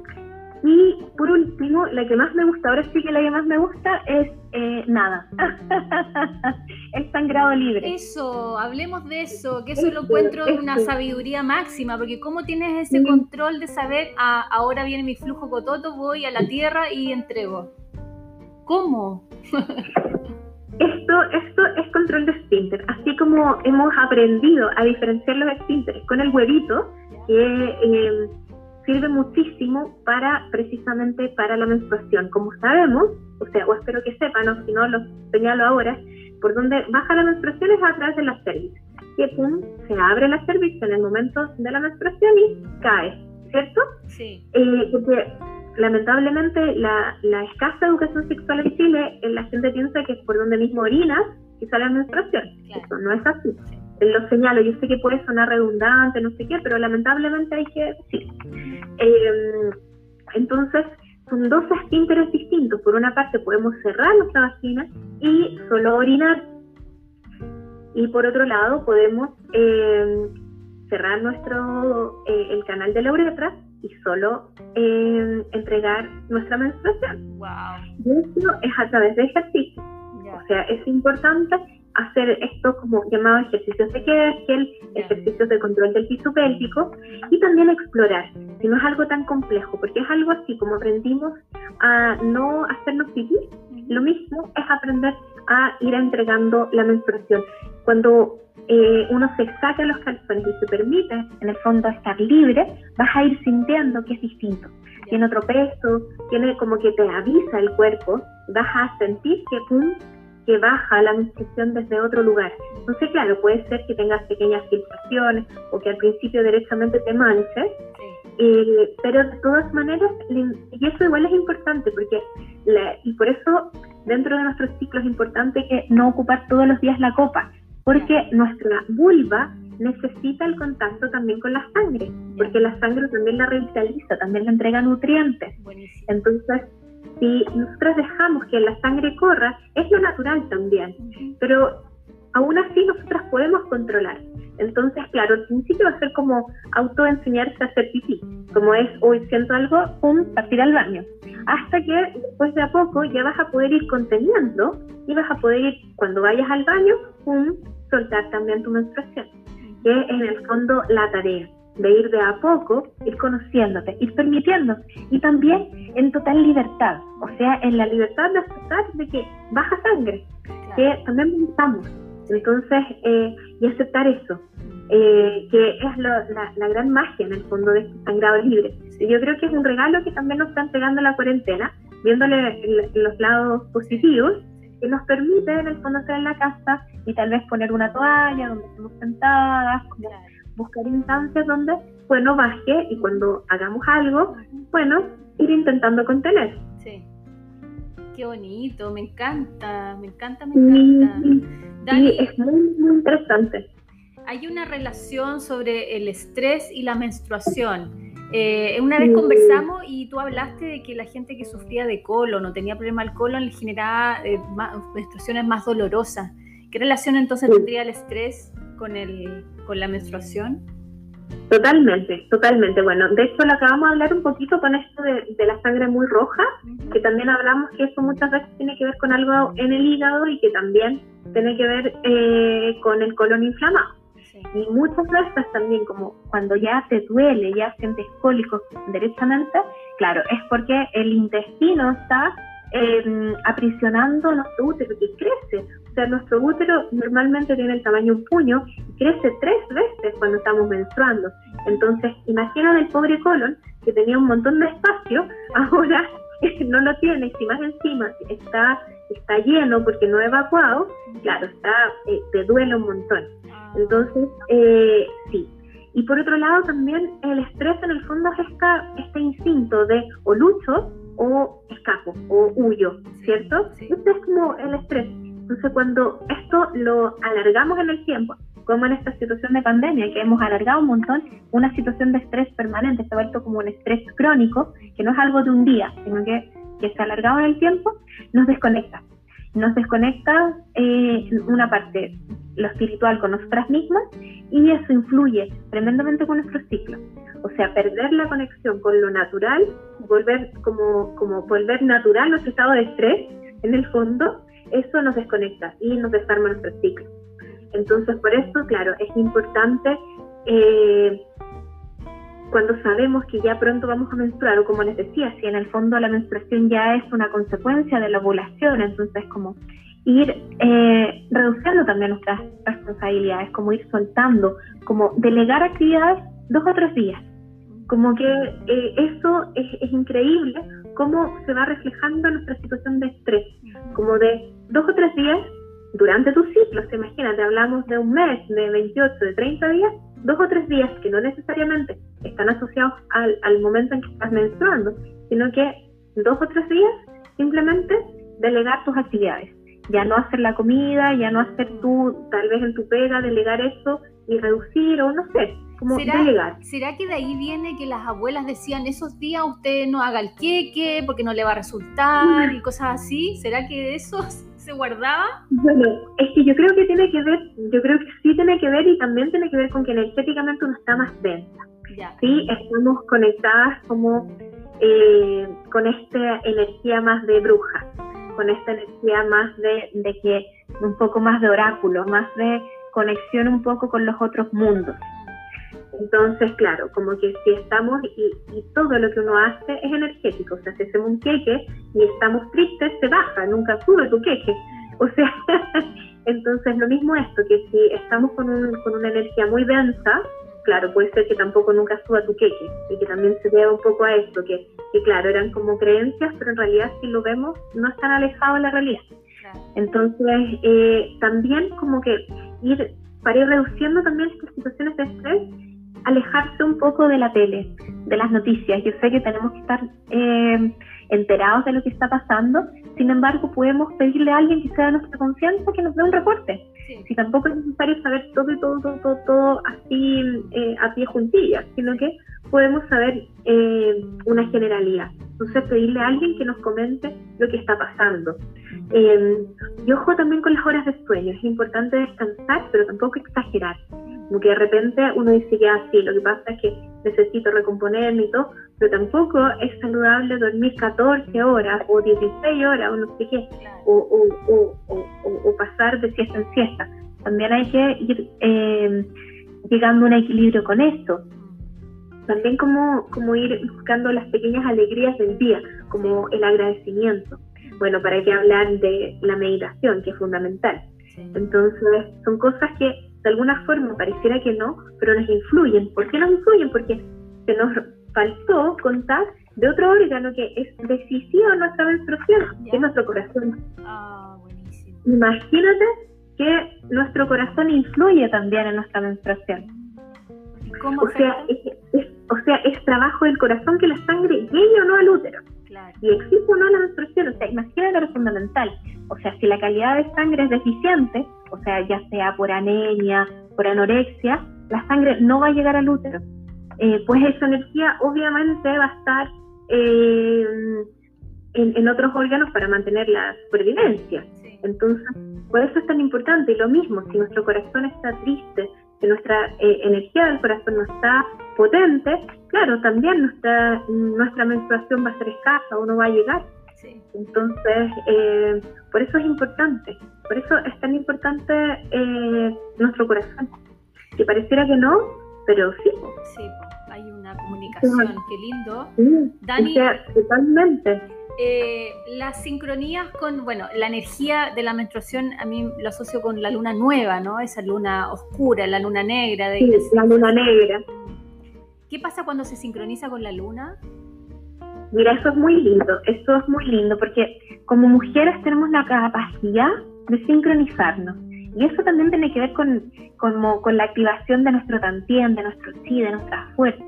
y por último, la que más me gusta, ahora sí que la que más me gusta es eh, nada. *laughs* el sangrado libre. Eso, hablemos de eso, que eso lo encuentro una sabiduría máxima, porque ¿cómo tienes ese control de saber, ah, ahora viene mi flujo cototo, voy a la tierra y entrego? ¿Cómo? *laughs* esto, esto es control de esfínter, así como hemos aprendido a diferenciar los esfínteres con el huevito, que eh, sirve muchísimo para precisamente para la menstruación. Como sabemos, o sea, o espero que sepan, o si no lo señalo ahora, por donde baja la menstruación es a través de la cervix. Que pum, se abre la cervix en el momento de la menstruación y cae, ¿cierto? Sí. Eh, porque lamentablemente la, la, escasa educación sexual en Chile, la gente piensa que es por donde mismo orinas y sale la menstruación. Eso no es así lo señalo, yo sé que puede sonar redundante, no sé qué, pero lamentablemente hay que decir. Eh, entonces, son dos esfínteres distintos. Por una parte, podemos cerrar nuestra vagina y solo orinar. Y por otro lado, podemos eh, cerrar nuestro eh, el canal de la uretra y solo entregar nuestra menstruación. Wow. Y eso es a través de ejercicio. O sea, es importante hacer esto como llamado ejercicios de Kegel, ejercicios de control del piso pélvico y también explorar, si no es algo tan complejo, porque es algo así como aprendimos a no hacernos pipí, lo mismo es aprender a ir entregando la menstruación. Cuando eh, uno se saca los calzones y se permite, en el fondo, estar libre, vas a ir sintiendo que es distinto. Tiene otro peso, tiene como que te avisa el cuerpo, vas a sentir que pum, que baja la menstruación desde otro lugar. Entonces, claro, puede ser que tengas pequeñas filtraciones o que al principio directamente te manches, eh, pero de todas maneras, y eso igual es importante, porque y por eso dentro de nuestros ciclos es importante que no ocupar todos los días la copa, porque nuestra vulva necesita el contacto también con la sangre, porque la sangre también la revitaliza, también le entrega nutrientes. Entonces, si nosotros dejamos que la sangre corra, es lo natural también, pero aún así nosotras podemos controlar. Entonces, claro, al principio va a ser como autoenseñarse a hacer pipí, como es, hoy siento algo, pum, partir al baño. Hasta que después de a poco ya vas a poder ir conteniendo y vas a poder ir, cuando vayas al baño, pum, soltar también tu menstruación, que es en el fondo la tarea de ir de a poco, ir conociéndote, ir permitiendo, y también en total libertad, o sea, en la libertad de aceptar de que baja sangre, que también pensamos, entonces, eh, y aceptar eso, eh, que es la, gran magia en el fondo de este sangrado libre. Y yo creo que es un regalo que también nos está entregando la cuarentena, viéndole los lados positivos, que nos permite en el fondo estar en la casa y tal vez poner una toalla donde estemos sentadas, buscar instancias donde, bueno, baje y cuando hagamos algo, bueno, ir intentando contener. Sí. Qué bonito, me encanta, me encanta, me encanta. Sí, es muy, muy interesante. Hay una relación sobre el estrés y la menstruación. Eh, una vez conversamos y tú hablaste de que la gente que sufría de colon o tenía problema al colon le generaba eh, menstruaciones más dolorosas. ¿Qué relación entonces tendría el estrés con, el, con la menstruación? Totalmente, totalmente. Bueno, de hecho lo acabamos de hablar un poquito con esto de, la sangre muy roja, que también hablamos que eso muchas veces tiene que ver con algo en el hígado y que también tiene que ver eh, con el colon inflamado. Y muchas veces también, como cuando ya te duele, ya sientes cólicos derechamente, claro, es porque el intestino está eh, aprisionando nuestro útero que crece. Sea, nuestro útero normalmente tiene el tamaño de un puño y crece tres veces cuando estamos menstruando. Entonces, imagina el pobre colon que tenía un montón de espacio, *laughs* ahora *laughs* no lo tiene, y más encima está, está lleno porque no evacuado, claro, está, eh, te duele un montón. Entonces, eh, sí. Y por otro lado, también el estrés en el fondo es este instinto de o lucho o escapo o huyo, ¿cierto? Este es como el estrés. Entonces, cuando esto lo alargamos en el tiempo, como en esta situación de pandemia, que hemos alargado un montón, una situación de estrés permanente, se ha vuelto como un estrés crónico, que no es algo de un día, sino que, que se ha alargado en el tiempo, nos desconecta. Nos desconecta eh, una parte lo espiritual con nosotras mismas y eso influye tremendamente con nuestro ciclo. O sea, perder la conexión con lo natural, volver como, como volver natural nuestro estado de estrés, en el fondo, eso nos desconecta y nos desarma nuestro ciclo. Entonces, por eso, claro, es importante eh, cuando sabemos que ya pronto vamos a menstruar, o como les decía, si en el fondo la menstruación ya es una consecuencia de la ovulación, entonces como ir eh, reduciendo también nuestras responsabilidades, como ir soltando, como delegar actividades dos o tres días. Como que eh, eso es, es, increíble, cómo se va reflejando nuestra situación de estrés, como de dos o tres días durante tu ciclo, imagínate, hablamos de un mes, de 28, de 30 días, dos o tres días que no necesariamente están asociados al, al momento en que estás menstruando, sino que dos o tres días simplemente delegar tus actividades. Ya no hacer la comida, ya no hacer tú, tal vez en tu pega, delegar eso y reducir o no sé, como delegar. ¿Será que de ahí viene que las abuelas decían esos días usted no haga el queque porque no le va a resultar y cosas así? ¿Será que de eso *laughs* se guardaba? Bueno, es que yo creo que tiene que ver, yo creo que sí tiene que ver y también tiene que ver con que energéticamente uno está más densa. Sí, estamos conectadas como eh, con esta energía más de bruja con esta energía más de, que un poco más de oráculo, más de conexión un poco con los otros mundos. Entonces, claro, como que si estamos y, todo lo que uno hace es energético, o sea, si hacemos un queque y estamos tristes, se baja, nunca sube tu queque. O sea, *laughs* entonces lo mismo esto, que si estamos con, con una energía muy densa, claro, puede ser que tampoco nunca suba tu queque y que también se deba un poco a esto, que, claro, eran como creencias, pero en realidad si lo vemos no están alejados de la realidad. Entonces, eh, también como que ir, para ir reduciendo también estas situaciones de estrés, alejarse un poco de la tele, de las noticias. Yo sé que tenemos que estar eh, enterados de lo que está pasando, sin embargo podemos pedirle a alguien que sea de nuestra confianza que nos dé un reporte si tampoco es necesario saber todo y todo, todo, todo, así eh, a pie juntillas, sino que podemos saber eh, una generalidad. Entonces, pedirle a alguien que nos comente lo que está pasando. Eh, y ojo también con las horas de sueño. Es importante descansar, pero tampoco exagerar. Como que de repente uno dice que así, lo que pasa es que necesito recomponerme y todo, pero tampoco es saludable dormir 14 horas o 16 horas o no sé qué, o, o, pasar de siesta en siesta. También hay que ir eh, llegando a un equilibrio con esto. También como, como ir buscando las pequeñas alegrías del día, como el agradecimiento. Bueno, para qué hablar de la meditación, que es fundamental. Entonces, son cosas que de alguna forma pareciera que no, pero nos influyen. ¿Por qué nos influyen? Porque se nos faltó contar de otro órgano que es decisivo en nuestra menstruación, que es nuestro corazón. Ah, buenísimo. imagínate que nuestro corazón influye también en nuestra menstruación. ¿Cómo o, sea, es, o sea, es trabajo del corazón que la sangre llegue o no al útero. Y existe o no la menstruación. O sea, imagínate lo fundamental. O sea, si la calidad de sangre es deficiente, o sea, ya sea por anemia, por anorexia, la sangre no va a llegar al útero. Eh, pues esa energía obviamente va a estar eh, en, otros órganos para mantener la supervivencia. Entonces, por eso es tan importante. Y lo mismo, si nuestro corazón está triste, si nuestra eh, energía del corazón no está potente, claro, también nuestra, nuestra menstruación va a ser escasa o no va a llegar. Entonces, eh, por eso es importante, por eso es tan importante eh, nuestro corazón. Que pareciera que no, pero sí. Sí, hay una comunicación, qué lindo. Dani, totalmente. Eh, las sincronías con, bueno, la energía de la menstruación a mí lo asocio con la luna nueva, ¿no? Esa luna oscura, la luna negra. De, sí, la luna negra. ¿Qué pasa cuando se sincroniza con la luna? Mira, eso es muy lindo, eso es muy lindo, porque como mujeres tenemos la capacidad de sincronizarnos. Y eso también tiene que ver con, con la activación de nuestro tantien, de nuestro chi, de nuestra fuerza,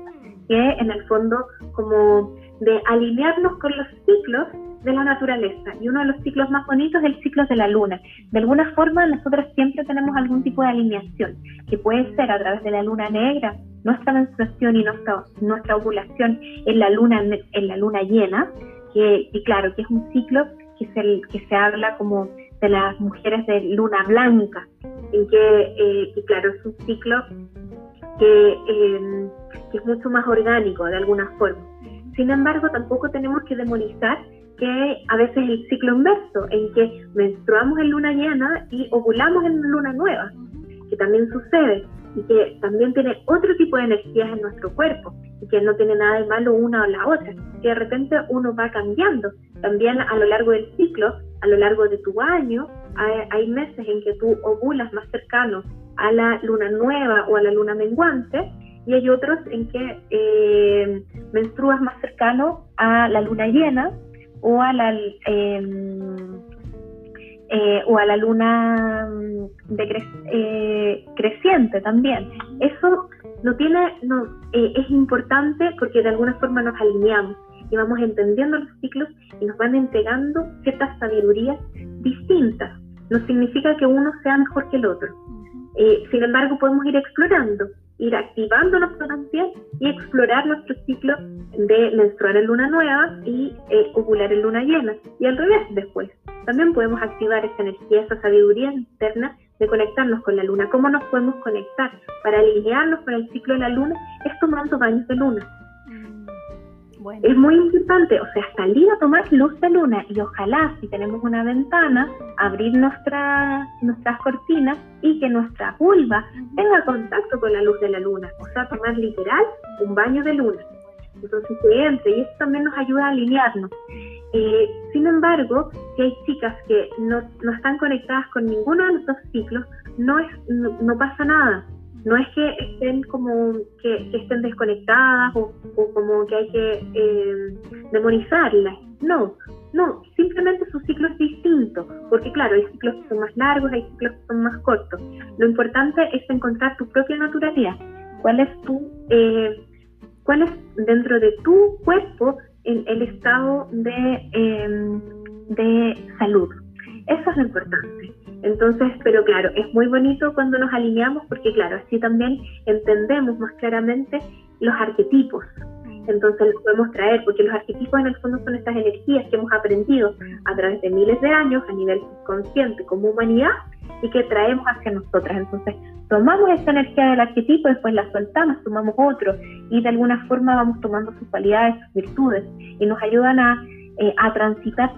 que en el fondo como de alinearnos con los ciclos de la naturaleza. Y uno de los ciclos más bonitos es el ciclo de la luna. De alguna forma, nosotros siempre tenemos algún tipo de alineación, que puede ser a través de la luna negra, nuestra menstruación y nuestra, nuestra ovulación en la luna, en la luna llena, que, y claro, que es un ciclo que se, que se habla como de las mujeres de luna blanca, en que, eh, y claro, es un ciclo que, eh, que es mucho más orgánico de alguna forma. Sin embargo, tampoco tenemos que demonizar que a veces el ciclo inverso, en que menstruamos en luna llena y ovulamos en luna nueva, que también sucede y que también tiene otro tipo de energías en nuestro cuerpo que no tiene nada de malo una o la otra, que de repente uno va cambiando. También a lo largo del ciclo, a lo largo de tu año, hay, meses en que tú ovulas más cercano a la luna nueva o a la luna menguante y hay otros en que eh, menstruas más cercano a la luna llena o a la em, eh, o a la luna mm, eh, creciente también. Eso no tiene, no, es importante porque de alguna forma nos alineamos y vamos entendiendo los ciclos y nos van entregando ciertas sabidurías distintas. No significa que uno sea mejor que el otro. sin embargo, podemos ir explorando ir activando nuestro también y explorar nuestro ciclo de menstruar en luna nueva y eh, ovular en luna llena. Y al revés después. También podemos activar esa energía, esa sabiduría interna de conectarnos con la luna. ¿Cómo nos podemos conectar? Para alinearnos con el ciclo de la luna es tomando baños de luna es muy importante, o sea, salir a tomar luz de luna y ojalá si tenemos una ventana, abrir nuestra, nuestras cortinas y que nuestra vulva tenga contacto con la luz de la luna, o sea, tomar literal un baño de luna. Entonces se entre y eso también nos ayuda a alinearnos. Eh, sin embargo, si hay chicas que no, no, están conectadas con ninguno de los ciclos, no, es, no pasa nada. No es que estén como que, estén desconectadas o, como que hay que eh, demonizarlas, no, no, simplemente su ciclo es distinto, porque claro, hay ciclos que son más largos, hay ciclos que son más cortos. Lo importante es encontrar tu propia naturalidad, cuál es tu, eh, cuál es dentro de tu cuerpo el, el estado de, em, de salud. Eso es lo importante. Entonces, pero claro, es muy bonito cuando nos alineamos porque claro, así también entendemos más claramente los arquetipos. Entonces los podemos traer, porque los arquetipos en el fondo son estas energías que hemos aprendido a través de miles de años a nivel consciente como humanidad y que traemos hacia nosotras. Entonces tomamos esa energía del arquetipo, después la soltamos, tomamos otro y de alguna forma vamos tomando sus cualidades, sus virtudes y nos ayudan a eh, a transitar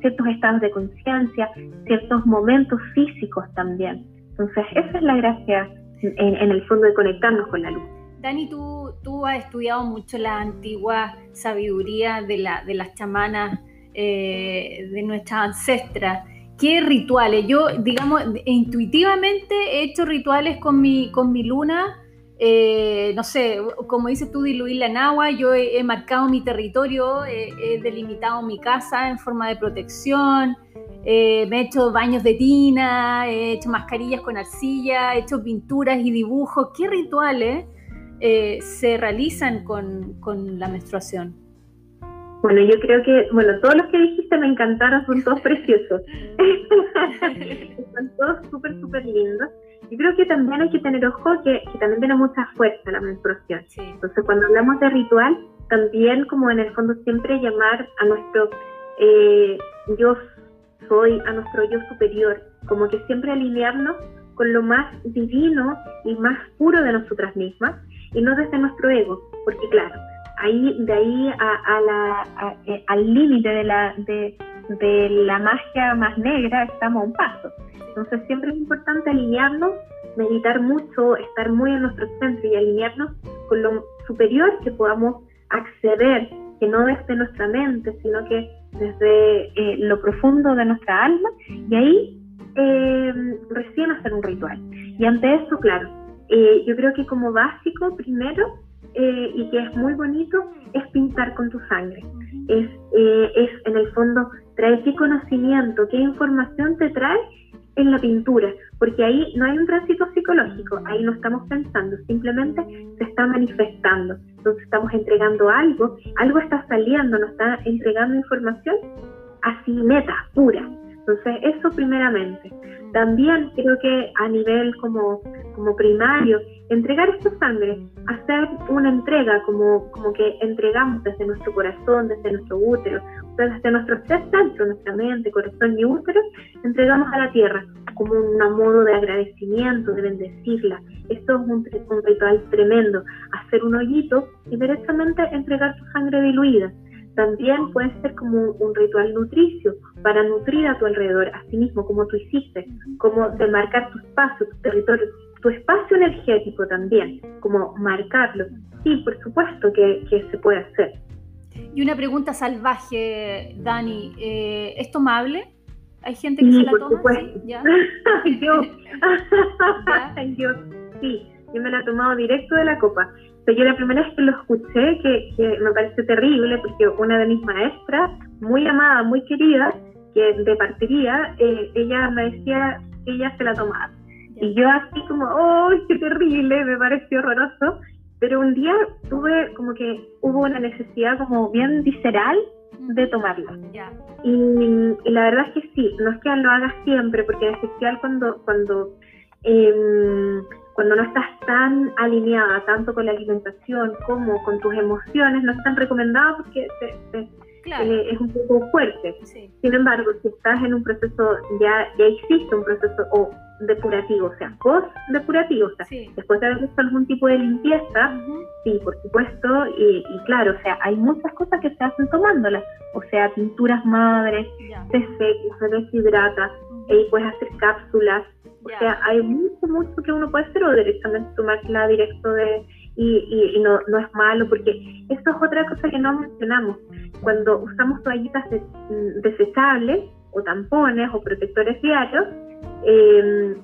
ciertos estados de conciencia, ciertos momentos físicos también. Entonces, esa es la gracia en, el fondo de conectarnos con la luz. Dani, tú, tú has estudiado mucho la antigua sabiduría de, la, de las chamanas, eh, de nuestras ancestras. ¿Qué rituales? Yo, digamos, intuitivamente he hecho rituales con mi, con mi luna eh, no sé, como dices tú, diluirla en agua, yo he, marcado mi territorio, he delimitado mi casa en forma de protección, eh, me he hecho baños de tina, he hecho mascarillas con arcilla, he hecho pinturas y dibujos. ¿Qué rituales eh, se realizan con, con, la menstruación? Bueno, yo creo que, bueno, todos los que dijiste me encantaron, son todos preciosos. *laughs* son todos súper, súper lindos. Y creo que también hay que tener ojo que, que también tiene mucha fuerza la menstruación. Entonces, cuando hablamos de ritual, también como en el fondo siempre llamar a nuestro eh, yo soy, a nuestro yo superior, como que siempre alinearnos con lo más divino y más puro de nosotras mismas y no desde nuestro ego, porque claro, ahí de ahí a, la, eh, al límite de la, de, de la magia más negra estamos a un paso. Entonces siempre es importante alinearnos, meditar mucho, estar muy en nuestro centro y alinearnos con lo superior que podamos acceder, que no desde nuestra mente, sino que desde eh, lo profundo de nuestra alma, y ahí eh, recién hacer un ritual. Y ante eso, claro, eh, yo creo que como básico, primero, y que es muy bonito, es pintar con tu sangre. Es, es en el fondo traer qué conocimiento, qué información te trae en la pintura, porque ahí no hay un tránsito psicológico, ahí no estamos pensando, simplemente se está manifestando. Entonces estamos entregando algo, algo está saliendo, nos está entregando información así meta, pura. Entonces, eso primeramente. También creo que a nivel como, como primario, entregar esta sangre, hacer una entrega como, como que entregamos desde nuestro corazón, desde nuestro útero, desde nuestros tres centros, nuestra mente, corazón y útero, entregamos a la tierra como un modo de agradecimiento, de bendecirla. Esto es un, un ritual tremendo, hacer un hoyito y directamente entregar tu sangre diluida. También puede ser como un ritual nutricio para nutrir a tu alrededor, a sí mismo, como tú hiciste, como de marcar tu espacio, tu territorio, tu espacio energético también, como marcarlo. Sí, por supuesto que, que se puede hacer. Y una pregunta salvaje, Dani, eh, ¿es tomable? ¿Hay gente que se la toma? ¿Sí? ¿Ya? *laughs* yo, *laughs* yo, sí, yo me la he tomado directo de la copa. Pero yo la primera vez que lo escuché, que, que me parece terrible, porque una de mis maestras, muy amada, muy querida, que de partiría, eh, ella me decía que ella se la tomaba. Y yo así como, ¡ay, qué terrible! Me pareció horroroso. Pero un día tuve como que hubo una necesidad como bien visceral de tomarla. Y, la verdad es que sí, no es que lo hagas siempre, porque en especial cuando, cuando, eh, cuando no estás tan alineada tanto con la alimentación como con tus emociones, no es tan recomendado porque eh, es un poco fuerte. Sin embargo, si estás en un proceso, ya, ya existe un proceso, o depurativo, o sea, post-depurativo, o sea, después de haber hecho algún tipo de limpieza, sí, por supuesto, y, claro, o sea, hay muchas cosas que se hacen tomándolas, o sea, pinturas madres, se seca, se deshidrata, y puedes hacer cápsulas, o sea, hay mucho, mucho que uno puede hacer o directamente tomársela directo de... Y, y, no, no es malo, porque eso es otra cosa que no mencionamos. Cuando usamos toallitas mm, desechables, o tampones, o protectores diarios, eh,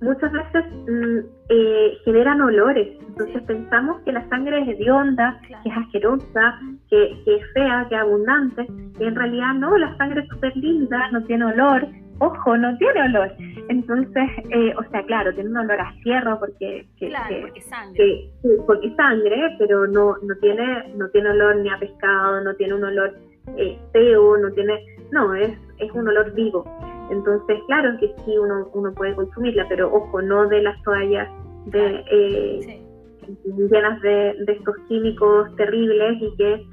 muchas veces mm, eh, generan olores. Entonces pensamos que la sangre es hedionda, que es asquerosa, que, es fea, que es abundante. Y en realidad no, la sangre es súper linda, no tiene olor. Ojo, no tiene olor. Entonces, eh, o sea, claro, tiene un olor a cierro porque, porque sangre. porque sangre, pero no, no, tiene, no tiene olor ni a pescado, no tiene un olor eh, feo, no tiene, no, es, es un olor vivo. Entonces, claro que sí, uno, uno puede consumirla, pero ojo, no de las toallas de, eh, llenas de, estos químicos terribles y que,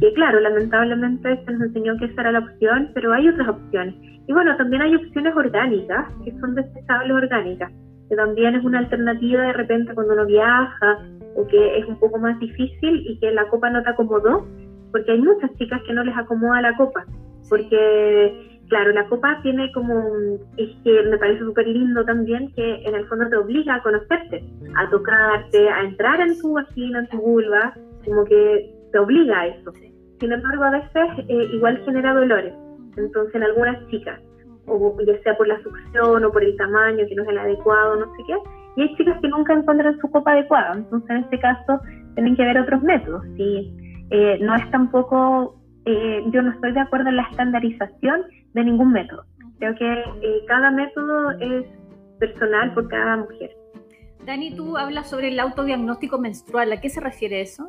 que, claro, lamentablemente se nos enseñó que esa era la opción, pero hay otras opciones. Y bueno, también hay opciones orgánicas, que son desechables orgánicas, que también es una alternativa de repente cuando uno viaja o que es un poco más difícil y que la copa no te acomodó, porque hay muchas chicas que no les acomoda la copa, porque Claro, la copa tiene como, es que me parece súper lindo también que en el fondo te obliga a conocerte, a tocarte, a entrar en tu vagina, en tu vulva, como que te obliga a eso. Sin embargo, a veces eh, igual genera dolores, entonces en algunas chicas, o ya sea por la succión o por el tamaño que no es el adecuado, no sé qué, y hay chicas que nunca encuentran su copa adecuada, entonces en este caso tienen que haber otros métodos. Si eh, no es tampoco eh, yo no estoy de acuerdo en la estandarización de ningún método. Creo que eh, cada método es personal por cada mujer. Dani, tú hablas sobre el autodiagnóstico menstrual. ¿A qué se refiere eso?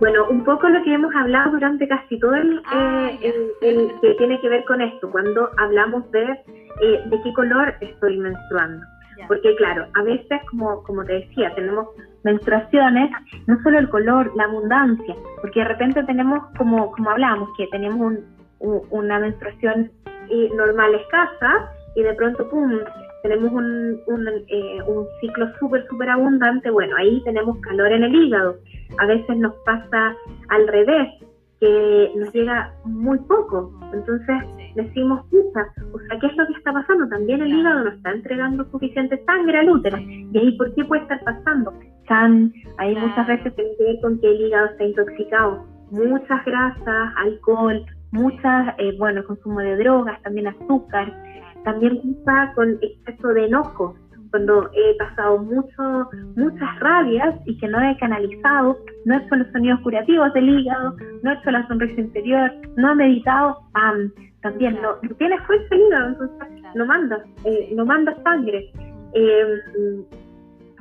Bueno, un poco lo que hemos hablado durante casi todo el, ah, el, que tiene que ver con esto, cuando hablamos de de qué color estoy menstruando. Porque claro, a veces, como, como te decía, tenemos menstruaciones, no solo el color, la abundancia, porque de repente tenemos, como, como hablábamos, que tenemos una menstruación eh, normal escasa y de pronto, ¡pum!, tenemos un, un, eh, un ciclo súper, súper abundante, bueno, ahí tenemos calor en el hígado. A veces nos pasa al revés, que nos llega muy poco. Entonces decimos, pucha, o sea, ¿qué es lo que está pasando? También el hígado no está entregando suficiente sangre al útero. Y ahí, ¿por qué puede estar pasando? Can, ahí muchas veces tiene que ver con que el hígado está intoxicado. Muchas grasas, alcohol, muchas, eh, bueno, consumo de drogas, también azúcar. También quizá con exceso de enojo cuando he pasado mucho, muchas rabias y que no he canalizado, no he hecho los sonidos curativos del hígado, no he hecho la sonrisa interior, no he meditado, también no, tiene fuerza el hígado, entonces no manda, eh, no manda sangre. Em,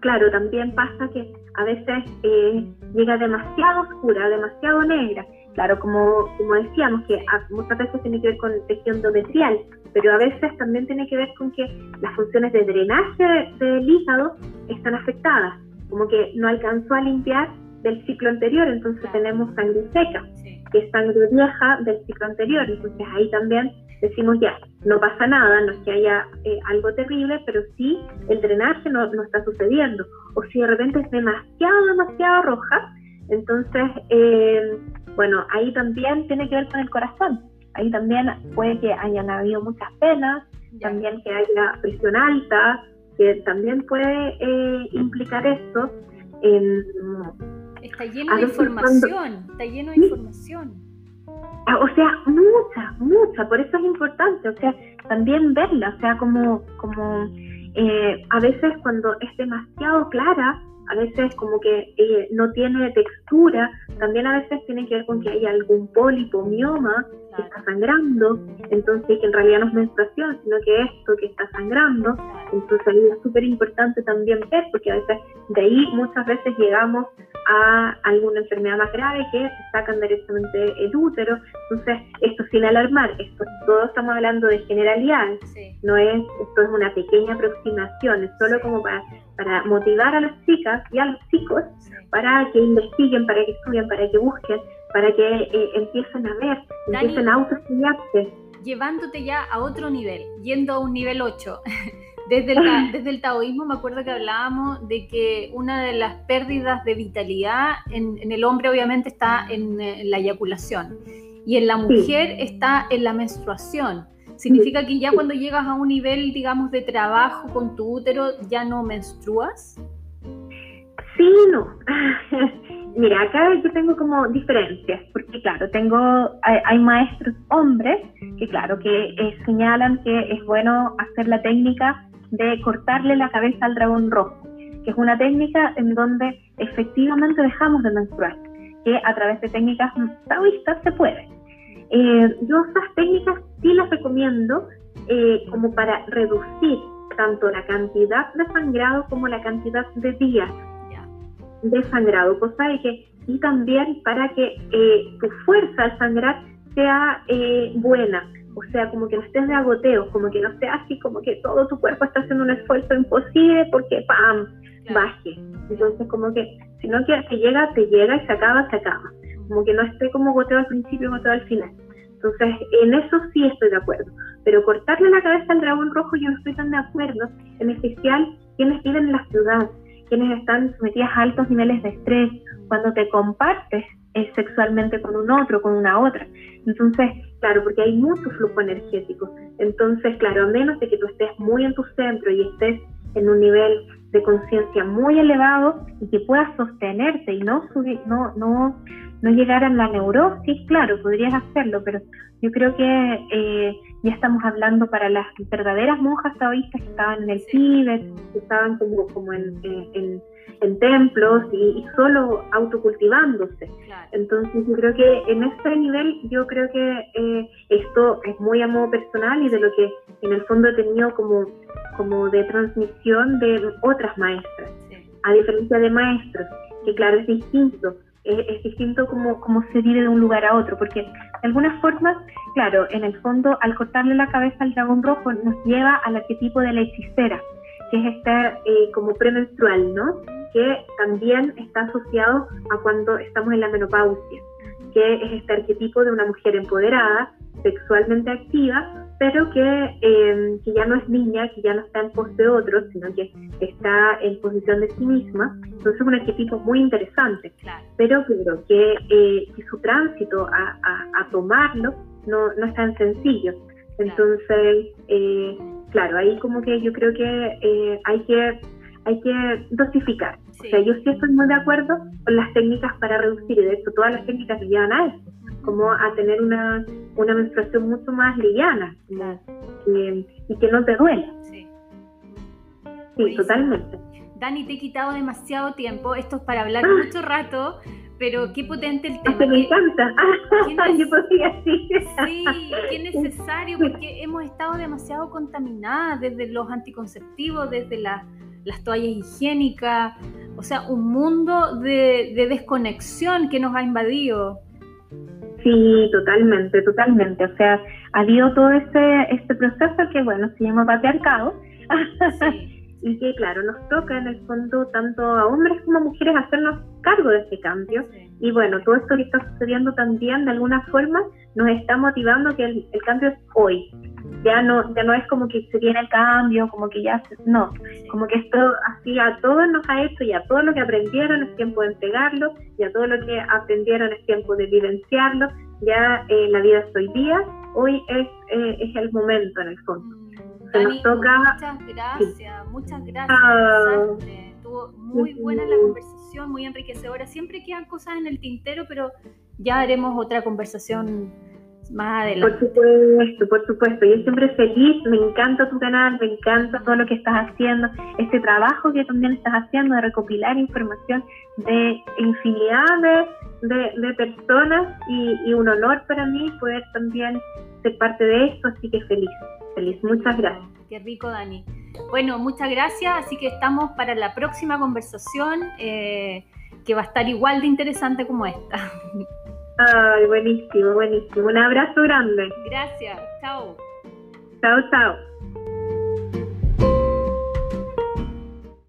claro, también pasa que a veces eh, llega demasiado oscura, demasiado negra. Claro, como, como decíamos, que muchas veces tiene que ver con tejido endometrial, pero a veces también tiene que ver con que las funciones de drenaje del hígado están afectadas, como que no alcanzó a limpiar del ciclo anterior, entonces tenemos sangre seca, que es sangre vieja del ciclo anterior, entonces ahí también decimos ya, no pasa nada, no es que haya eh, algo terrible, pero sí el drenaje no, no, está sucediendo, o si de repente es demasiado, demasiado roja, entonces, eh, bueno, ahí también tiene que ver con el corazón, ahí también puede que hayan habido muchas penas, también que haya presión alta, que también puede eh, implicar esto. está lleno de información, está lleno de información. Ah, o sea, mucha, mucha, por eso es importante, o sea, también verla, o sea, como, como eh, a veces cuando es demasiado clara, a veces como que eh, no tiene textura, también a veces tiene que ver con que hay algún pólipo, mioma, que está sangrando, entonces que en realidad no es menstruación, sino que esto que está sangrando, entonces ahí es súper importante también ver, porque a veces de ahí muchas veces llegamos a alguna enfermedad más grave que sacan directamente el útero, entonces esto sin alarmar, esto todo estamos hablando de generalidades, no es, esto es una pequeña aproximación, es solo como para para motivar a las chicas y a los chicos para que investiguen, para que estudien, para que busquen, para que eh, empiecen a ver, empiecen a autoestudiarse. Llevándote ya a otro nivel, yendo a un nivel 8. *laughs* Desde el, desde el taoísmo me acuerdo que hablábamos de que una de las pérdidas de vitalidad en, el hombre obviamente está en, la eyaculación y en la mujer está en la menstruación. ¿Significa que ya cuando llegas a un nivel, digamos, de trabajo con tu útero, ya no menstruas? Sí, no. *laughs* Mira, acá yo tengo como diferencias, porque claro, tengo, hay, maestros hombres que claro, que eh, señalan que es bueno hacer la técnica de cortarle la cabeza al dragón rojo, que es una técnica en donde efectivamente dejamos de menstruar, que a través de técnicas taoístas se puede. Eh, yo esas técnicas sí las recomiendo eh, como para reducir tanto la cantidad de sangrado como la cantidad de días de sangrado, cosa de que, y también para que eh, tu fuerza al sangrar sea buena, o sea, como que no estés de agoteo, como que no sea así, como que todo tu cuerpo está haciendo un esfuerzo imposible porque ¡pam! baje. Entonces, como que, si no que te llega, te llega y se acaba, se acaba como que no esté como goteo al principio y goteo al final. Entonces, en eso sí estoy de acuerdo. Pero cortarle la cabeza al dragón rojo yo no estoy tan de acuerdo, en especial quienes viven en la ciudad, quienes están sometidas a altos niveles de estrés, cuando te compartes eh, sexualmente con un otro, con una otra. Entonces, claro, porque hay mucho flujo energético. Entonces, claro, a menos de que tú estés muy en tu centro y estés en un nivel de conciencia muy elevado y que puedas sostenerte y no subir, no, no no llegar a la neurosis, claro, podrías hacerlo, pero yo creo que eh, ya estamos hablando para las verdaderas monjas taoístas que estaban en el Tíbet, que estaban como, como en, en templos y, solo autocultivándose. Entonces yo creo que en este nivel yo creo que eh, esto es muy a modo personal y de lo que en el fondo he tenido como, como de transmisión de otras maestras, a diferencia de maestros, que claro es distinto es, distinto como, como se vive de un lugar a otro, porque de alguna forma, claro, en el fondo, al cortarle la cabeza al dragón rojo, nos lleva al arquetipo de la hechicera, que es estar eh, como premenstrual, ¿no? Que también está asociado a cuando estamos en la menopausia, que es este arquetipo de una mujer empoderada, sexualmente activa, pero que, eh, que, ya no es niña, que ya no está en pos de otros, sino que está en posición de sí misma. Entonces es un arquetipo muy interesante, pero creo que, eh, que, su tránsito a, a, tomarlo no, no, es tan sencillo. Entonces, eh, claro, ahí como que yo creo que hay que hay que dosificar. O sea, yo sí estoy muy de acuerdo con las técnicas para reducir, y de hecho todas las técnicas llevan a eso como a tener una, una menstruación mucho más liviana y que no te duela. Sí, sí totalmente. Dani, te he quitado demasiado tiempo. Esto es para hablar ah. mucho rato, pero qué potente el tema. me encanta. *laughs* Yo podría Sí, qué necesario, porque hemos estado demasiado contaminadas desde los anticonceptivos, desde las toallas higiénicas. O sea, un mundo de, de desconexión que nos ha invadido. Sí, totalmente, totalmente. O sea, ha habido todo este, este proceso que, bueno, se llama patriarcado. *laughs* y que, claro, nos toca en el fondo tanto a hombres como a mujeres hacernos cargo de este cambio. Y bueno, todo esto que está sucediendo también, de alguna forma, nos está motivando que el, cambio es hoy. Ya no, ya no es como que se viene el cambio, como que ya, no, como que esto así a todos nos ha hecho y a todo lo que aprendieron es tiempo de entregarlo y a todo lo que aprendieron es tiempo de vivenciarlo. Ya eh, la vida es hoy día, hoy es, eh, es el momento en el fondo. Se nos toca... Muchas gracias, muchas gracias. Ah, Estuvo muy buena la conversación, muy enriquecedora. Siempre quedan cosas en el tintero, pero ya haremos otra conversación más adelante. Por supuesto, por supuesto. Yo siempre feliz, me encanta tu canal, me encanta todo lo que estás haciendo, este trabajo que también estás haciendo de recopilar información de infinidad de, personas y, un honor para mí poder también ser parte de esto, así que feliz, feliz. Muchas gracias. Qué rico, Dani. Bueno, muchas gracias, así que estamos para la próxima conversación eh, que va a estar igual de interesante como esta. *laughs* Ay, buenísimo, buenísimo. Un abrazo grande. Gracias, chao. Chao, chao.